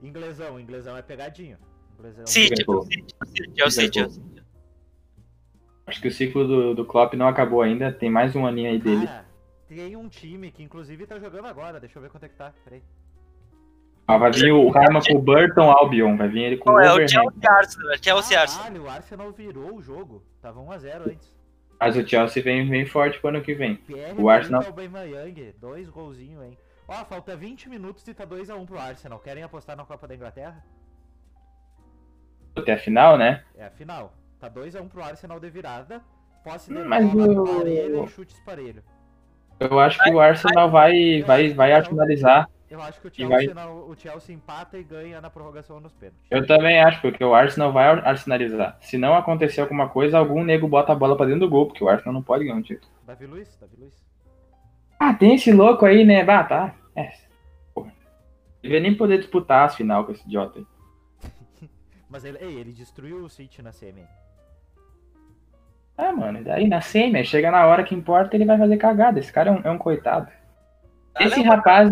Inglesão, inglesão é pegadinho. Inglesão City, Liverpool. City, City, é o City. é o City. Acho que o ciclo do, do Klopp não acabou ainda. Tem mais um aninho aí dele. Cara, tem um time que inclusive tá jogando agora. Deixa eu ver quanto é que tá. Peraí. Ah, vai vir o Rama com o Burton Albion. Vai vir ele com o Não, é o. Chelsea Arsenal. É Chelsea Arsenal. Caralho, o Arsenal virou o jogo. Tava 1x0 antes. Mas o Chelsea vem, vem forte pro ano que vem. Pierre O Arsenal- Aubameyang, dois golzinhos, hein. Ó, falta 20 minutos e tá 2x1 pro Arsenal. Querem apostar na Copa da Inglaterra? Até a final, né? É a final. Tá 2x1 pro Arsenal de virada. Posse de Hum, Mas bola o- parelho e chutes parelho. Eu acho que o Arsenal vai, vai, vai arsenalizar. Eu acho que o vai- Chelsea, não- o Chelsea empata e ganha na prorrogação nos pênaltis. Eu também acho, porque o Arsenal vai arsenalizar. Se não acontecer alguma coisa, algum nego bota a bola pra dentro do gol, porque o Arsenal não pode ganhar um título. Davi Luiz, Davi Luiz. Ah, tem esse louco aí, né? Bah, tá. É. Porra. Ele vai nem poder disputar as final com esse idiota aí. Mas ele, ei, ele destruiu o City na semi. Ah, mano, daí na semi, chega na hora que importa, ele vai fazer cagada. Esse cara é um, é um coitado. Esse rapaz,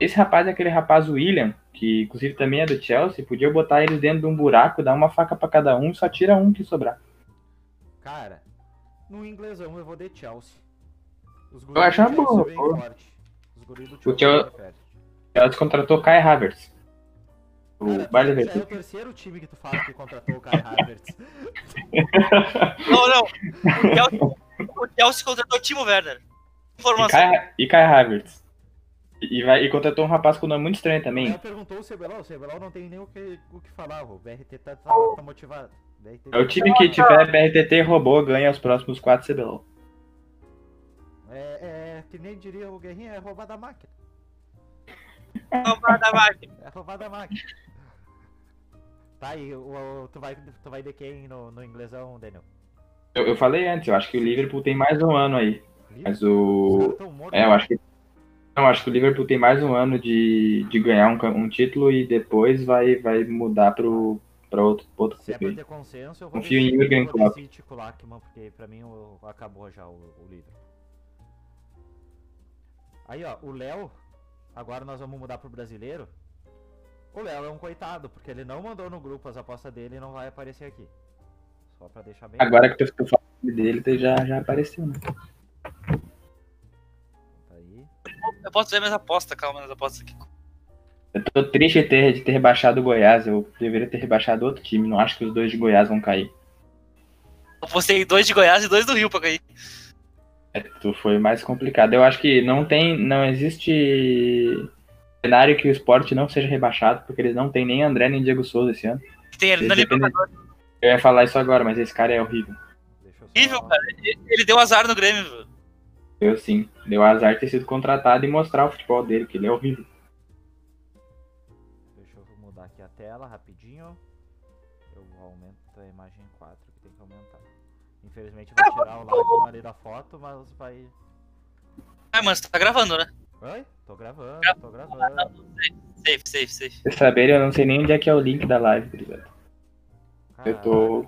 esse rapaz é aquele rapaz William, que inclusive também é do Chelsea, podia botar eles dentro de um buraco, dar uma faca pra cada um, só tira um que sobrar. Cara, no inglesão eu vou de Chelsea. Os Eu acho uma boa, O Chelsea Chelsea contratou Kai Havertz. O Cara, Bayer já é o terceiro time que tu fala que contratou o Kai Havertz. Não, não. O Chelsea, o Chelsea contratou o Timo Werner. E Informação. Kai, e Kai Havertz. E, vai, e contratou um rapaz com nome muito estranho Ela também. perguntou o Cebelão, o não tem nem o que, o que falar, o BRT tá, tá, tá motivado. BRT É o time que tiver BRTT robô ganha os próximos 4 CBLOL. É, é, que nem diria o Guerrinha, é roubar da máquina. Não vai dar máquina. É roubar da máquina. Tá aí, o, o- tu, vai, tu vai de quem no, no inglesão, Daniel? Eu, eu falei antes, eu acho que o Liverpool tem mais um ano aí. Mas o. É, eu acho que. Não, acho que o Liverpool tem mais um ano de, de ganhar um, um título e depois vai, vai mudar pro, pra outro, outro Se é pra ter consenso, eu vou Confio em Jürgen Klopp. porque pra mim o, acabou já o, o. Aí, ó, o Léo, agora nós vamos mudar pro brasileiro. O Léo é um coitado, porque ele não mandou no grupo as apostas dele e não vai aparecer aqui. Só pra deixar bem Agora que tu, tu fala o nome dele, tu já, já apareceu, né? Eu posso ver minhas apostas, calma, minhas apostas aqui. Eu tô triste de ter, de ter rebaixado o Goiás. Eu deveria ter rebaixado outro time. Não acho que os dois de Goiás vão cair. Eu postei dois de Goiás e dois do Rio pra cair. É, tu foi mais complicado. Eu acho que não tem. Não existe cenário que o esporte não seja rebaixado, porque eles não tem nem André nem Diego Souza esse ano. Tem ele na dependem-. Eu ia falar isso agora, mas esse cara é horrível. Horrível, cara. Ele- Ele deu azar no Grêmio, velho. Eu sim. Deu azar de ter sido contratado e mostrar o futebol dele, que ele é horrível. Deixa eu mudar aqui a tela rapidinho. Eu aumento a imagem 4 que tem que aumentar. Infelizmente vai tirar o lágrima ali da foto, mas vai. Ah, mano, você tá gravando, né? Oi? Tô gravando, Gra- tô gravando. Safe, safe, safe. Pra saberem, eu não sei nem onde é que é o link da live, gurizada. Eu tô-.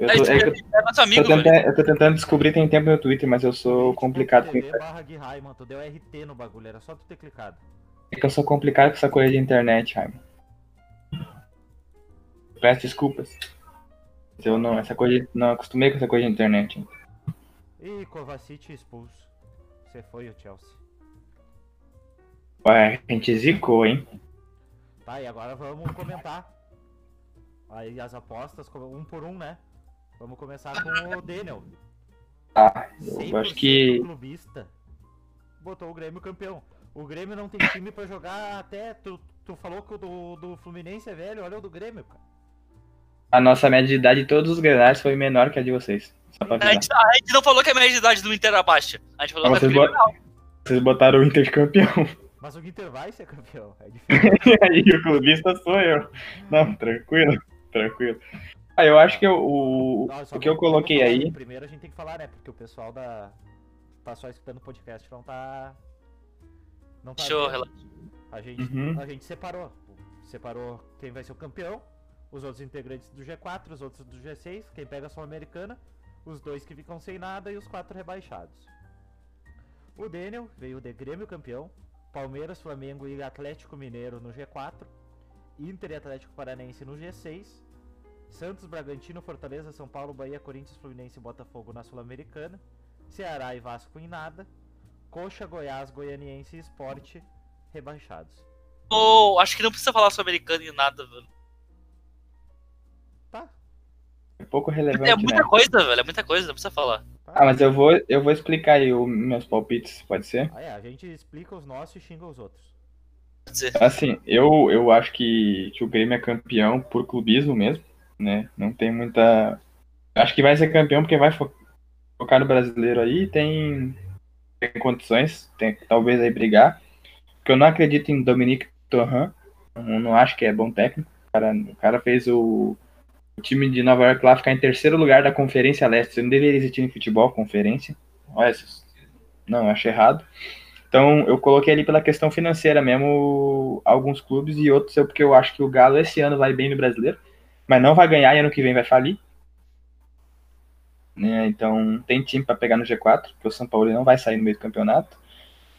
Eu tô, isso é que eu é nosso amigo, tô velho. tentando, eu tô tentando descobrir tem tempo no Twitter, mas eu sou complicado com isso. twitch.tv barra Gui Raiman, tu deu RT no bagulho, era só tu ter clicado. É que eu sou complicado com essa coisa de internet, Raimon. Peço desculpas. Eu não, essa coisa, de- não acostumei com essa coisa de internet. Ih, Kovacic expulso. Você foi o Chelsea. Ué, a gente zicou, hein? Tá, e agora vamos comentar. Aí as apostas, um por um, né? Vamos começar com o Daniel. Ah, eu 100% acho que. clubista botou o Grêmio campeão. O Grêmio não tem time pra jogar até. Tu, tu falou que o do, do Fluminense é velho, olha o do Grêmio, cara. A nossa média de idade de todos os grenais foi menor que a de vocês. Só pra A gente, a gente não falou que a média de idade do Inter era baixa. A gente falou que a vocês, bot- vocês botaram o Inter de campeão. Mas o Inter vai ser campeão. É diferente. E aí o clubista sou eu. Não, tranquilo, tranquilo. Ah, eu acho que eu- o, o que eu coloquei aí. Primeiro a gente tem que falar, né? Porque o pessoal da. Tá só escutando o podcast, não tá. Não tá. Show. A gente, Uhum. a gente separou. Separou quem vai ser o campeão, os outros integrantes do G4, os outros do G6, quem pega a Sul-Americana, os dois que ficam sem nada e os quatro rebaixados. O Daniel veio de Grêmio campeão, Palmeiras, Flamengo e Atlético Mineiro no G4, Inter e Atlético Paranense no G6, Santos, Bragantino, Fortaleza, São Paulo, Bahia, Corinthians, Fluminense e Botafogo na Sul-Americana, Ceará e Vasco em nada, Coxa, Goiás, Goianiense e Esporte rebaixados. Ô, acho que não precisa falar sobre americano e nada, velho. Tá, É pouco relevante, É muita né? coisa, velho. É muita coisa, não precisa falar. tá. Ah, mas eu vou, eu vou explicar aí os meus palpites, pode ser? Ah, é, a gente explica os nossos e xinga os outros. Pode ser. Assim, eu, eu acho que, que o Grêmio é campeão por clubismo mesmo, né? Não tem muita. Acho que vai ser campeão porque vai fo- focar no brasileiro aí, tem, tem condições, tem talvez aí brigar. Porque eu não acredito em Dominique Torran, não, acho que é bom técnico. O cara, o cara fez o, o time de Nova York lá ficar em terceiro lugar da Conferência Leste. Você não deveria existir em futebol, conferência. Olha, não, acho errado. Então, eu coloquei ali pela questão financeira mesmo alguns clubes e outros eu porque eu acho que o Galo esse ano vai bem no brasileiro, mas não vai ganhar e ano que vem vai falir. Né? Então, tem time para pegar no G4, porque o São Paulo não vai sair no meio do campeonato.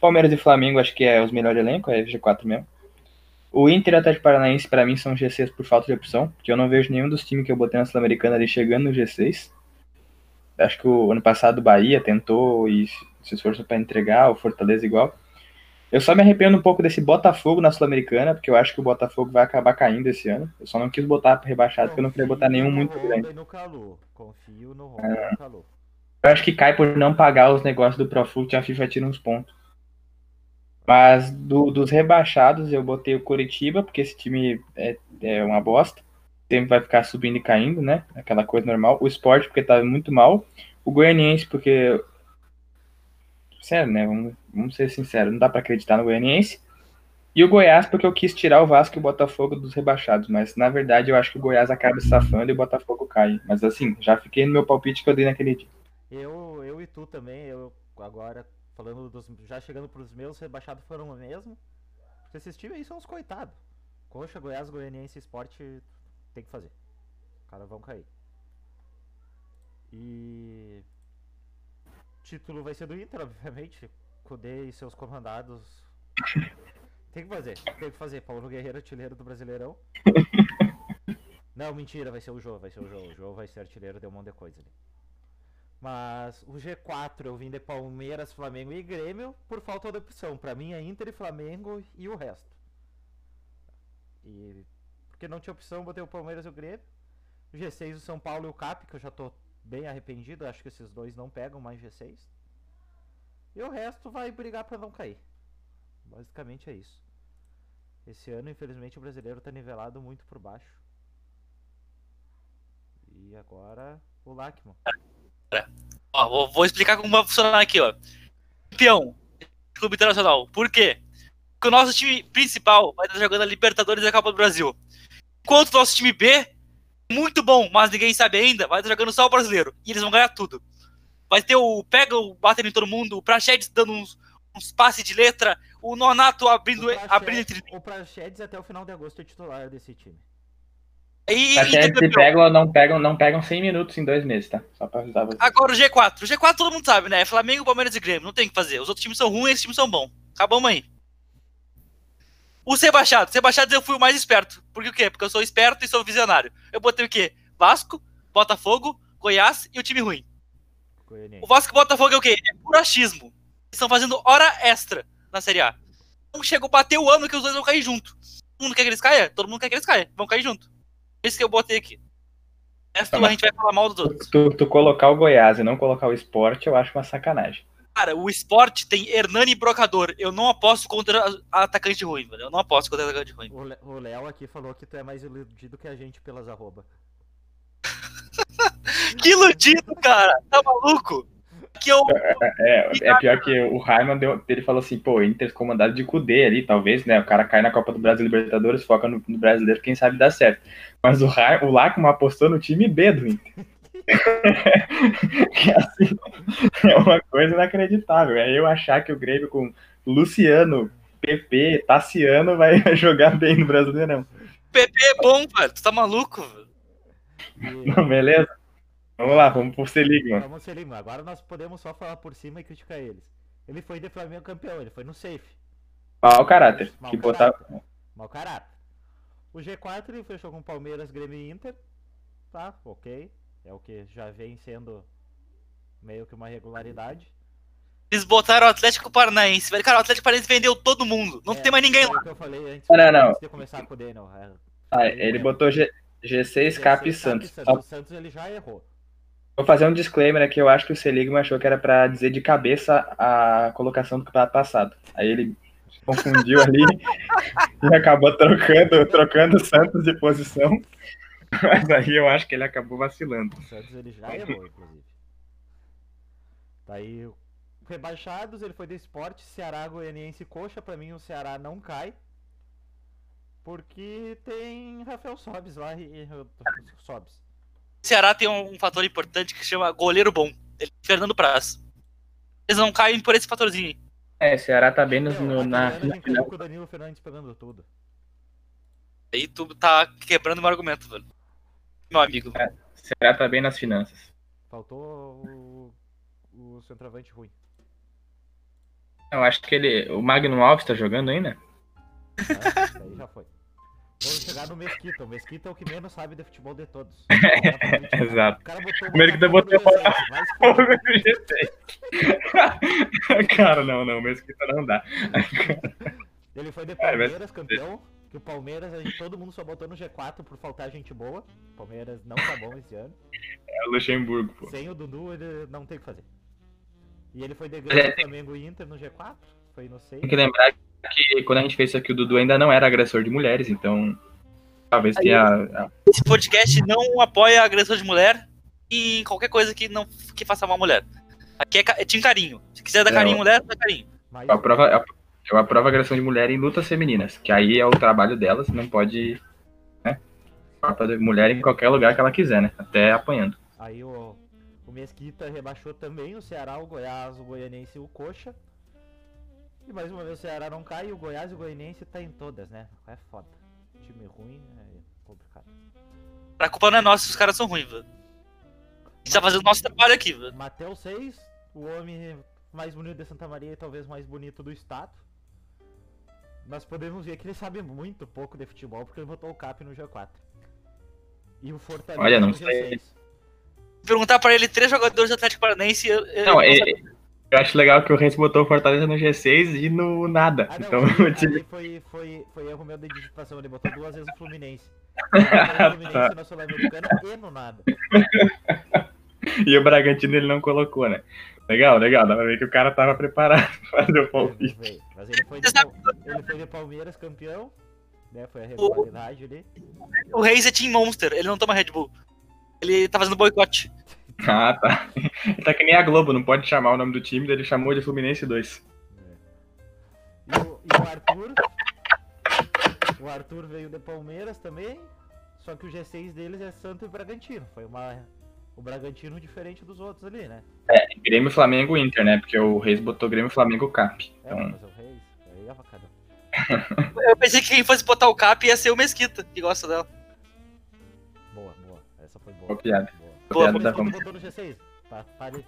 Palmeiras e Flamengo acho que é os melhores elencos, é G4 mesmo. O Inter e o Atlético Paranaense para mim são G6 por falta de opção, porque eu não vejo nenhum dos times que eu botei na Sul-Americana ali chegando no G6. Acho que o ano passado o Bahia tentou e se esforçou para entregar, o Fortaleza igual. Eu só me arrependo um pouco desse Botafogo na Sul-Americana, porque eu acho que o Botafogo vai acabar caindo esse ano. Eu só não quis botar para rebaixado, porque eu não queria botar nenhum muito grande. no Calu. Confio no Honda e no Calu. Eu acho que cai por não pagar os negócios do Profut e a FIFA tira uns pontos. Mas do- dos rebaixados eu botei o Curitiba, porque esse time é, é uma bosta. Sempre vai ficar subindo e caindo, né? Aquela coisa normal. O Sport, porque tá muito mal. O Goianiense, porque. Sério, né? Vamos, vamos ser sinceros, não dá pra acreditar no Goianiense. E o Goiás, porque eu quis tirar o Vasco e o Botafogo dos rebaixados. Mas na verdade eu acho que o Goiás acaba safando e o Botafogo cai. Mas assim, já fiquei no meu palpite que eu dei naquele dia. Eu, eu e tu também, eu agora falando dos. Já chegando pros meus, rebaixados foram o mesmo. Porque esses times aí são os coitados. Coxa, Goiás, Goianiense Esporte tem que fazer. Os caras vão cair. E. Título vai ser do Inter, obviamente. Cudê e seus comandados. Tem que fazer, tem que fazer. Paulo Guerreiro, artilheiro do Brasileirão. Não, mentira, vai ser o Jô, vai ser o Jô. O vai ser artilheiro, deu um monte de coisa ali. Mas o G4 eu vim de Palmeiras, Flamengo e Grêmio por falta de opção. Pra mim é Inter e Flamengo e o resto. E porque não tinha opção, botei o Palmeiras e o Grêmio. O G6 o São Paulo e o Cap, que eu já tô bem arrependido, acho que esses dois não pegam mais G6. E o resto vai brigar pra não cair. Basicamente é isso. Esse ano, infelizmente, o brasileiro tá nivelado muito por baixo. E agora o Lachman. Ó, vou, vou explicar como vai funcionar aqui, ó. Campeão, Clube Internacional. Por quê? Porque o nosso time principal vai estar jogando a Libertadores e a Copa do Brasil. Enquanto o nosso time B, muito bom, mas ninguém sabe ainda, vai estar jogando só o brasileiro. E eles vão ganhar tudo. Vai ter o pega, o batendo em todo mundo, o Prachedes dando uns, uns passes de letra, o Nonato abrindo, abrindo entre. O Praxedes até o final de agosto é titular desse time. E, Até e pegam, não pegam, não pegam 100 minutos em dois meses, tá? Só pra avisar você. Agora o G4. O G4 todo mundo sabe, né? É Flamengo, Palmeiras e Grêmio. Não tem o que fazer. Os outros times são ruins, esses times são bons. Acabamos aí. O Sebastiado. Sebastiado eu fui o mais esperto. Por quê? Porque eu sou esperto e sou visionário. Eu botei o quê? Vasco, Botafogo, Goiás e o time ruim. O Vasco e o Botafogo é o quê? É puro achismo. Eles estão fazendo hora extra na Série A. Não chegou a bater o ano que os dois vão cair junto. Todo mundo quer que eles caia? Todo mundo quer que eles caia. Vão cair junto. Esse que eu botei aqui. Resto Tá, a gente vai falar mal dos outros. Tu, tu colocar o Goiás e não colocar o esporte, eu acho uma sacanagem. Cara, o esporte tem Hernani Brocador. Eu não aposto contra atacante ruim, velho. Eu não aposto contra atacante ruim. O Léo aqui falou que tu é mais iludido que a gente pelas arroba. Que iludido, cara! Tá maluco? Que eu. É, é pior que o Raiman deu, ele falou assim, pô, Inter comandado de Cudê ali, talvez, né? O cara cai na Copa do Brasil Libertadores, foca no, no brasileiro, quem sabe dá certo. Mas o, Ra- o Lachman apostou no time B do Inter. Que assim, é uma coisa inacreditável. É eu achar que o Grêmio com Luciano, PP, Tassiano vai jogar bem no Brasileirão. PP é bom, velho. Tu tá maluco, Não, beleza? Vamos lá, vamos pro Seligman. vamos ser limpo. Agora nós podemos só falar por cima e criticar eles. Ele foi de Flamengo campeão, ele foi no safe. Mau caráter. Mau Que botar... Mau caráter. O G4 ele fechou com Palmeiras, Grêmio e Inter. Tá, ok. É o que já vem sendo meio que uma regularidade. Eles botaram o Atlético Paranaense, velho. Cara, o Atlético Paranaense vendeu todo mundo. Não É, tem mais ninguém foi lá. eu falei antes, Não, não, não. antes de começar com o Daniel. É, Ah, ele botou G... G6, Cap e G6, Santos. O Santos ele já errou. Vou fazer um disclaimer aqui, eu acho que o Seligman achou que era pra dizer de cabeça a colocação do campeonato passado. Aí ele se confundiu ali e acabou trocando, trocando o Santos de posição. Mas aí eu acho que ele acabou vacilando. O Santos ele já errou, inclusive. Tá aí o- rebaixados, ele foi do esporte, Ceará, Goianiense e Coxa. Pra mim o Ceará não cai. Porque tem Rafael Sobes lá e. Sobes. O Ceará tem um, um fator importante que chama goleiro bom. Ele é Fernando Praz. Eles não caem por esse fatorzinho aí. É, Ceará tá bem no, Meu, no- aquele na, na Danilo Fernandes pegando tudo. Aí tu tá quebrando meu argumento, velho. Meu amigo. Ceará tá bem nas finanças. Faltou o, o centroavante ruim. Eu acho que ele. O Magno Alves tá jogando ainda? Isso aí já foi. Vamos chegar no Mesquita. O Mesquita é o que menos sabe de futebol de todos. Exato. O cara botou O Mesquita botou no G6, vai se fuder. Cara, não, não, mesmo que não dá. Ele foi de É, mas- Palmeiras campeão. Que o Palmeiras, a gente, todo mundo só botou no G4 por faltar gente boa. O Palmeiras não tá bom esse ano. É o Luxemburgo, pô. Sem o Dudu, ele não tem o que fazer. E ele foi de É, Flamengo e Inter no G4. Foi no 6. Tem que lembrar que quando a gente fez isso aqui, o Dudu ainda não era agressor de mulheres, então talvez tenha. a- Esse podcast não apoia a agressão de mulher e qualquer coisa que não que faça mal a mulher. Aqui é, é Team Carinho. Se quiser dar É, carinho mulher, dá carinho. Mas Eu aprovo, eu aprovo a agressão de mulher em lutas femininas, que aí é o trabalho delas, não pode. Né? Mulher em qualquer lugar que ela quiser, né? Até apanhando. aí o, o Mesquita rebaixou também o Ceará, o Goiás, o Goianense e o Coxa. E mais uma vez o Ceará não cai e o Goiás e o Goianense tá em todas, né? É foda. Time ruim é complicado. A culpa não é nossa se os caras são ruins, velho. A gente tá fazendo o nosso trabalho aqui, velho. Mateus 6, o homem mais bonito de Santa Maria e talvez mais bonito do estado. Nós podemos ver que ele sabe muito pouco de futebol porque ele botou o Cap no G4. E o Fortaleza Olha, não no sei. G6. Perguntar pra ele três jogadores do Atlético Paranaense. Não, não é- sabe. eu acho legal que o Reis botou o Fortaleza no G6 e no nada. Ah, não, então ali, foi, foi, foi erro meu de digitação, ele botou duas vezes o Fluminense. O Fluminense Tá. na Sul-Americana e no nada. E o Bragantino ele não colocou, né? Legal, legal. Dá pra ver que o cara tava preparado pra fazer o palpite. Mas, ele foi, de, ele foi de Palmeiras campeão, né? Foi a regularidade ali. O Reis é Team Monster, ele não toma Red Bull. Ele tá fazendo boicote. Ah, tá. Ele tá que nem a Globo, não pode chamar o nome do time, daí ele chamou de Fluminense 2. E o, e o Arthur. O Arthur veio de Palmeiras também. Só que o G6 deles é Santo e Bragantino. Foi uma. O Bragantino diferente dos outros ali, né? Grêmio, Flamengo Inter, né? Porque o Reis botou Grêmio, Flamengo Cap. É, Então, mas o Reis. Aí é avacalhou. Eu pensei que quem fosse botar o cap ia ser o Mesquita, que gosta dela. Boa, boa. Essa foi boa. Boa piada. Boa. Boa, Vamos. botou no G6. Tá, pare.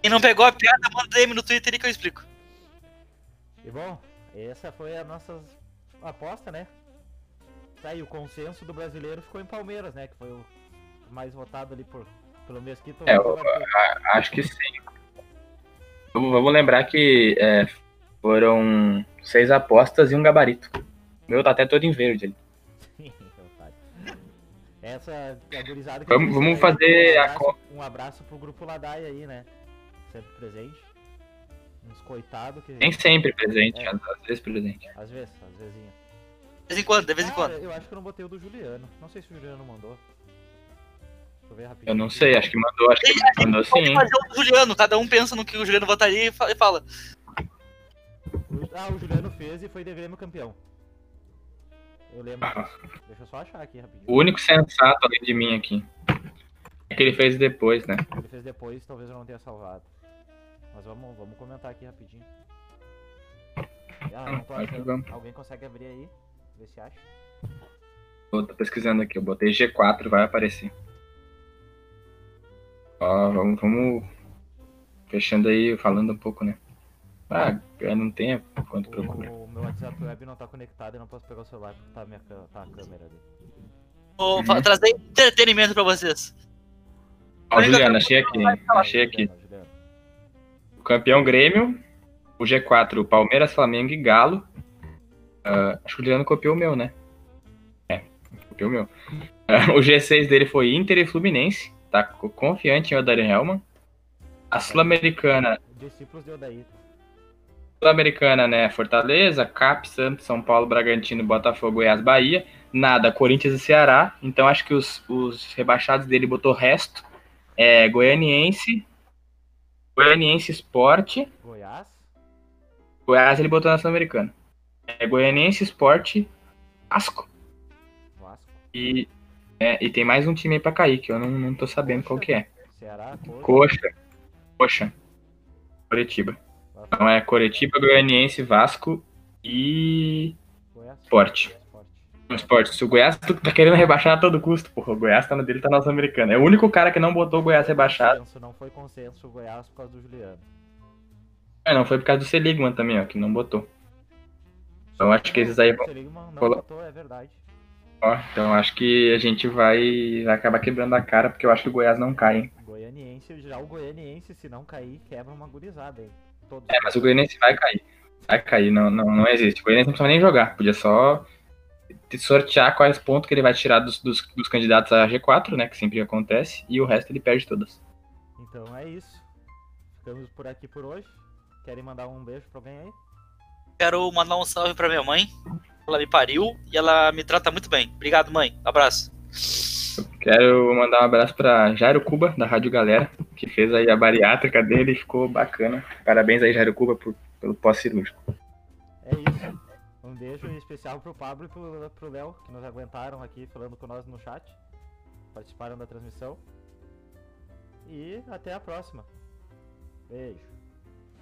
Quem não pegou a piada, manda DM no Twitter e que eu explico. E bom, essa foi a nossa aposta, né? Tá aí, o consenso do brasileiro ficou em Palmeiras, né? Que foi o mais votado ali por, pelo Mesquita. É, o o- acho que sim. Vamos, lembrar que é, foram seis apostas e um gabarito. O meu tá até todo em verde ali. Otário. Essa é a gurizada que Vamos- eu vamos fazer um a abraço, co- um abraço pro grupo Ladai aí, né? Sempre presente. Uns coitados que. Nem sempre presente, É. às vezes presente. Às vezes, às vezes. De vez em quando, de vez em quando. eu acho que eu não botei o do Juliano. Não sei se o Juliano mandou. Deixa eu ver rapidinho. Eu não sei, acho que mandou, acho que mandou Pode sim. fazer o Juliano, cada um pensa no que o Juliano votaria e fa- e fala. Ah, o Juliano fez e foi de Grêmio campeão. Eu lembro. Ah. disso. Deixa eu só achar aqui rapidinho. O único sensato além de mim aqui. É que ele fez depois, né? Ele fez depois, talvez eu não tenha salvado. Mas vamos, vamos comentar aqui rapidinho. Ah, não tô achando. Alguém consegue abrir aí? Ver se acha. Eu tô pesquisando aqui, eu botei G4, vai aparecer. Ó, vamos, vamos fechando aí, falando um pouco, né? Ah, eu não tenho quanto procura. O, meu WhatsApp web não tá conectado e não posso pegar o celular porque tá a, minha, tá a câmera ali. Vou fa- trazer entretenimento pra vocês. Ó, Juliano, achei aqui, achei aqui. O campeão Grêmio, o G4, o Palmeiras, Flamengo e Galo. Ah, acho que o Juliano copiou o meu, né? É, copiou o meu. Ah, o G6 dele foi Inter e Fluminense. Tá co- confiante em Odair Helman. A Sul-Americana, Discípulos de Odaí. Sul-Americana, né? Fortaleza, Cap, Santos, São Paulo, Bragantino, Botafogo, Goiás, Bahia. Nada, Corinthians e Ceará. Então acho que os, os rebaixados dele botou resto. É, Goianiense, Goianiense Esporte. Goiás. Goiás ele botou na Sul-Americana. É Goianiense Esporte, Vasco. Vasco. E, é, e tem mais um time aí pra cair, que eu não, não tô sabendo qual que é. Ceará, Coxa. Coxa. Coxa. Coritiba. Vasco, Então é Coritiba, Goianiense, Vasco e Goiás. Esporte. Esporte. o Esporte. Se o Goiás tu- tá querendo rebaixar a todo custo, porra, o Goiás tá no dele, tá na Sul-Americana. É o único cara que não botou o Goiás rebaixado. Consenso, Não foi consenso o Goiás por causa do Juliano. É, não, foi por causa do Seligman também, ó, que não botou. Então acho que esses aí vão. O Seligman não botou, é verdade. Ó, então acho que a gente vai, vai acabar quebrando a cara, porque eu acho que o Goiás não cai, hein? Goianiense, já o Goianiense, se não cair, quebra uma gurizada, hein? Todos É, mas o Goianiense vai cair. Vai cair, não, não, não existe. O Goianiense não precisa nem jogar. Podia só te sortear quais pontos que ele vai tirar dos, dos, dos candidatos a G4, né? Que sempre acontece, e o resto ele perde todas. Então é isso. Ficamos por aqui por hoje. Querem mandar um beijo pra alguém aí? Quero mandar um salve pra minha mãe. Ela me pariu e ela me trata muito bem. Obrigado, mãe. Abraço. Quero mandar um abraço pra Jairo Cuba, da Rádio Galera, que fez aí a bariátrica dele e ficou bacana. Parabéns aí, Jairo Cuba, por, pelo pós-cirúrgico. É isso. Um beijo especial pro Pablo e pro, pro Léo, que nos aguentaram aqui falando com nós no chat. Participaram da transmissão. E até a próxima. Beijo.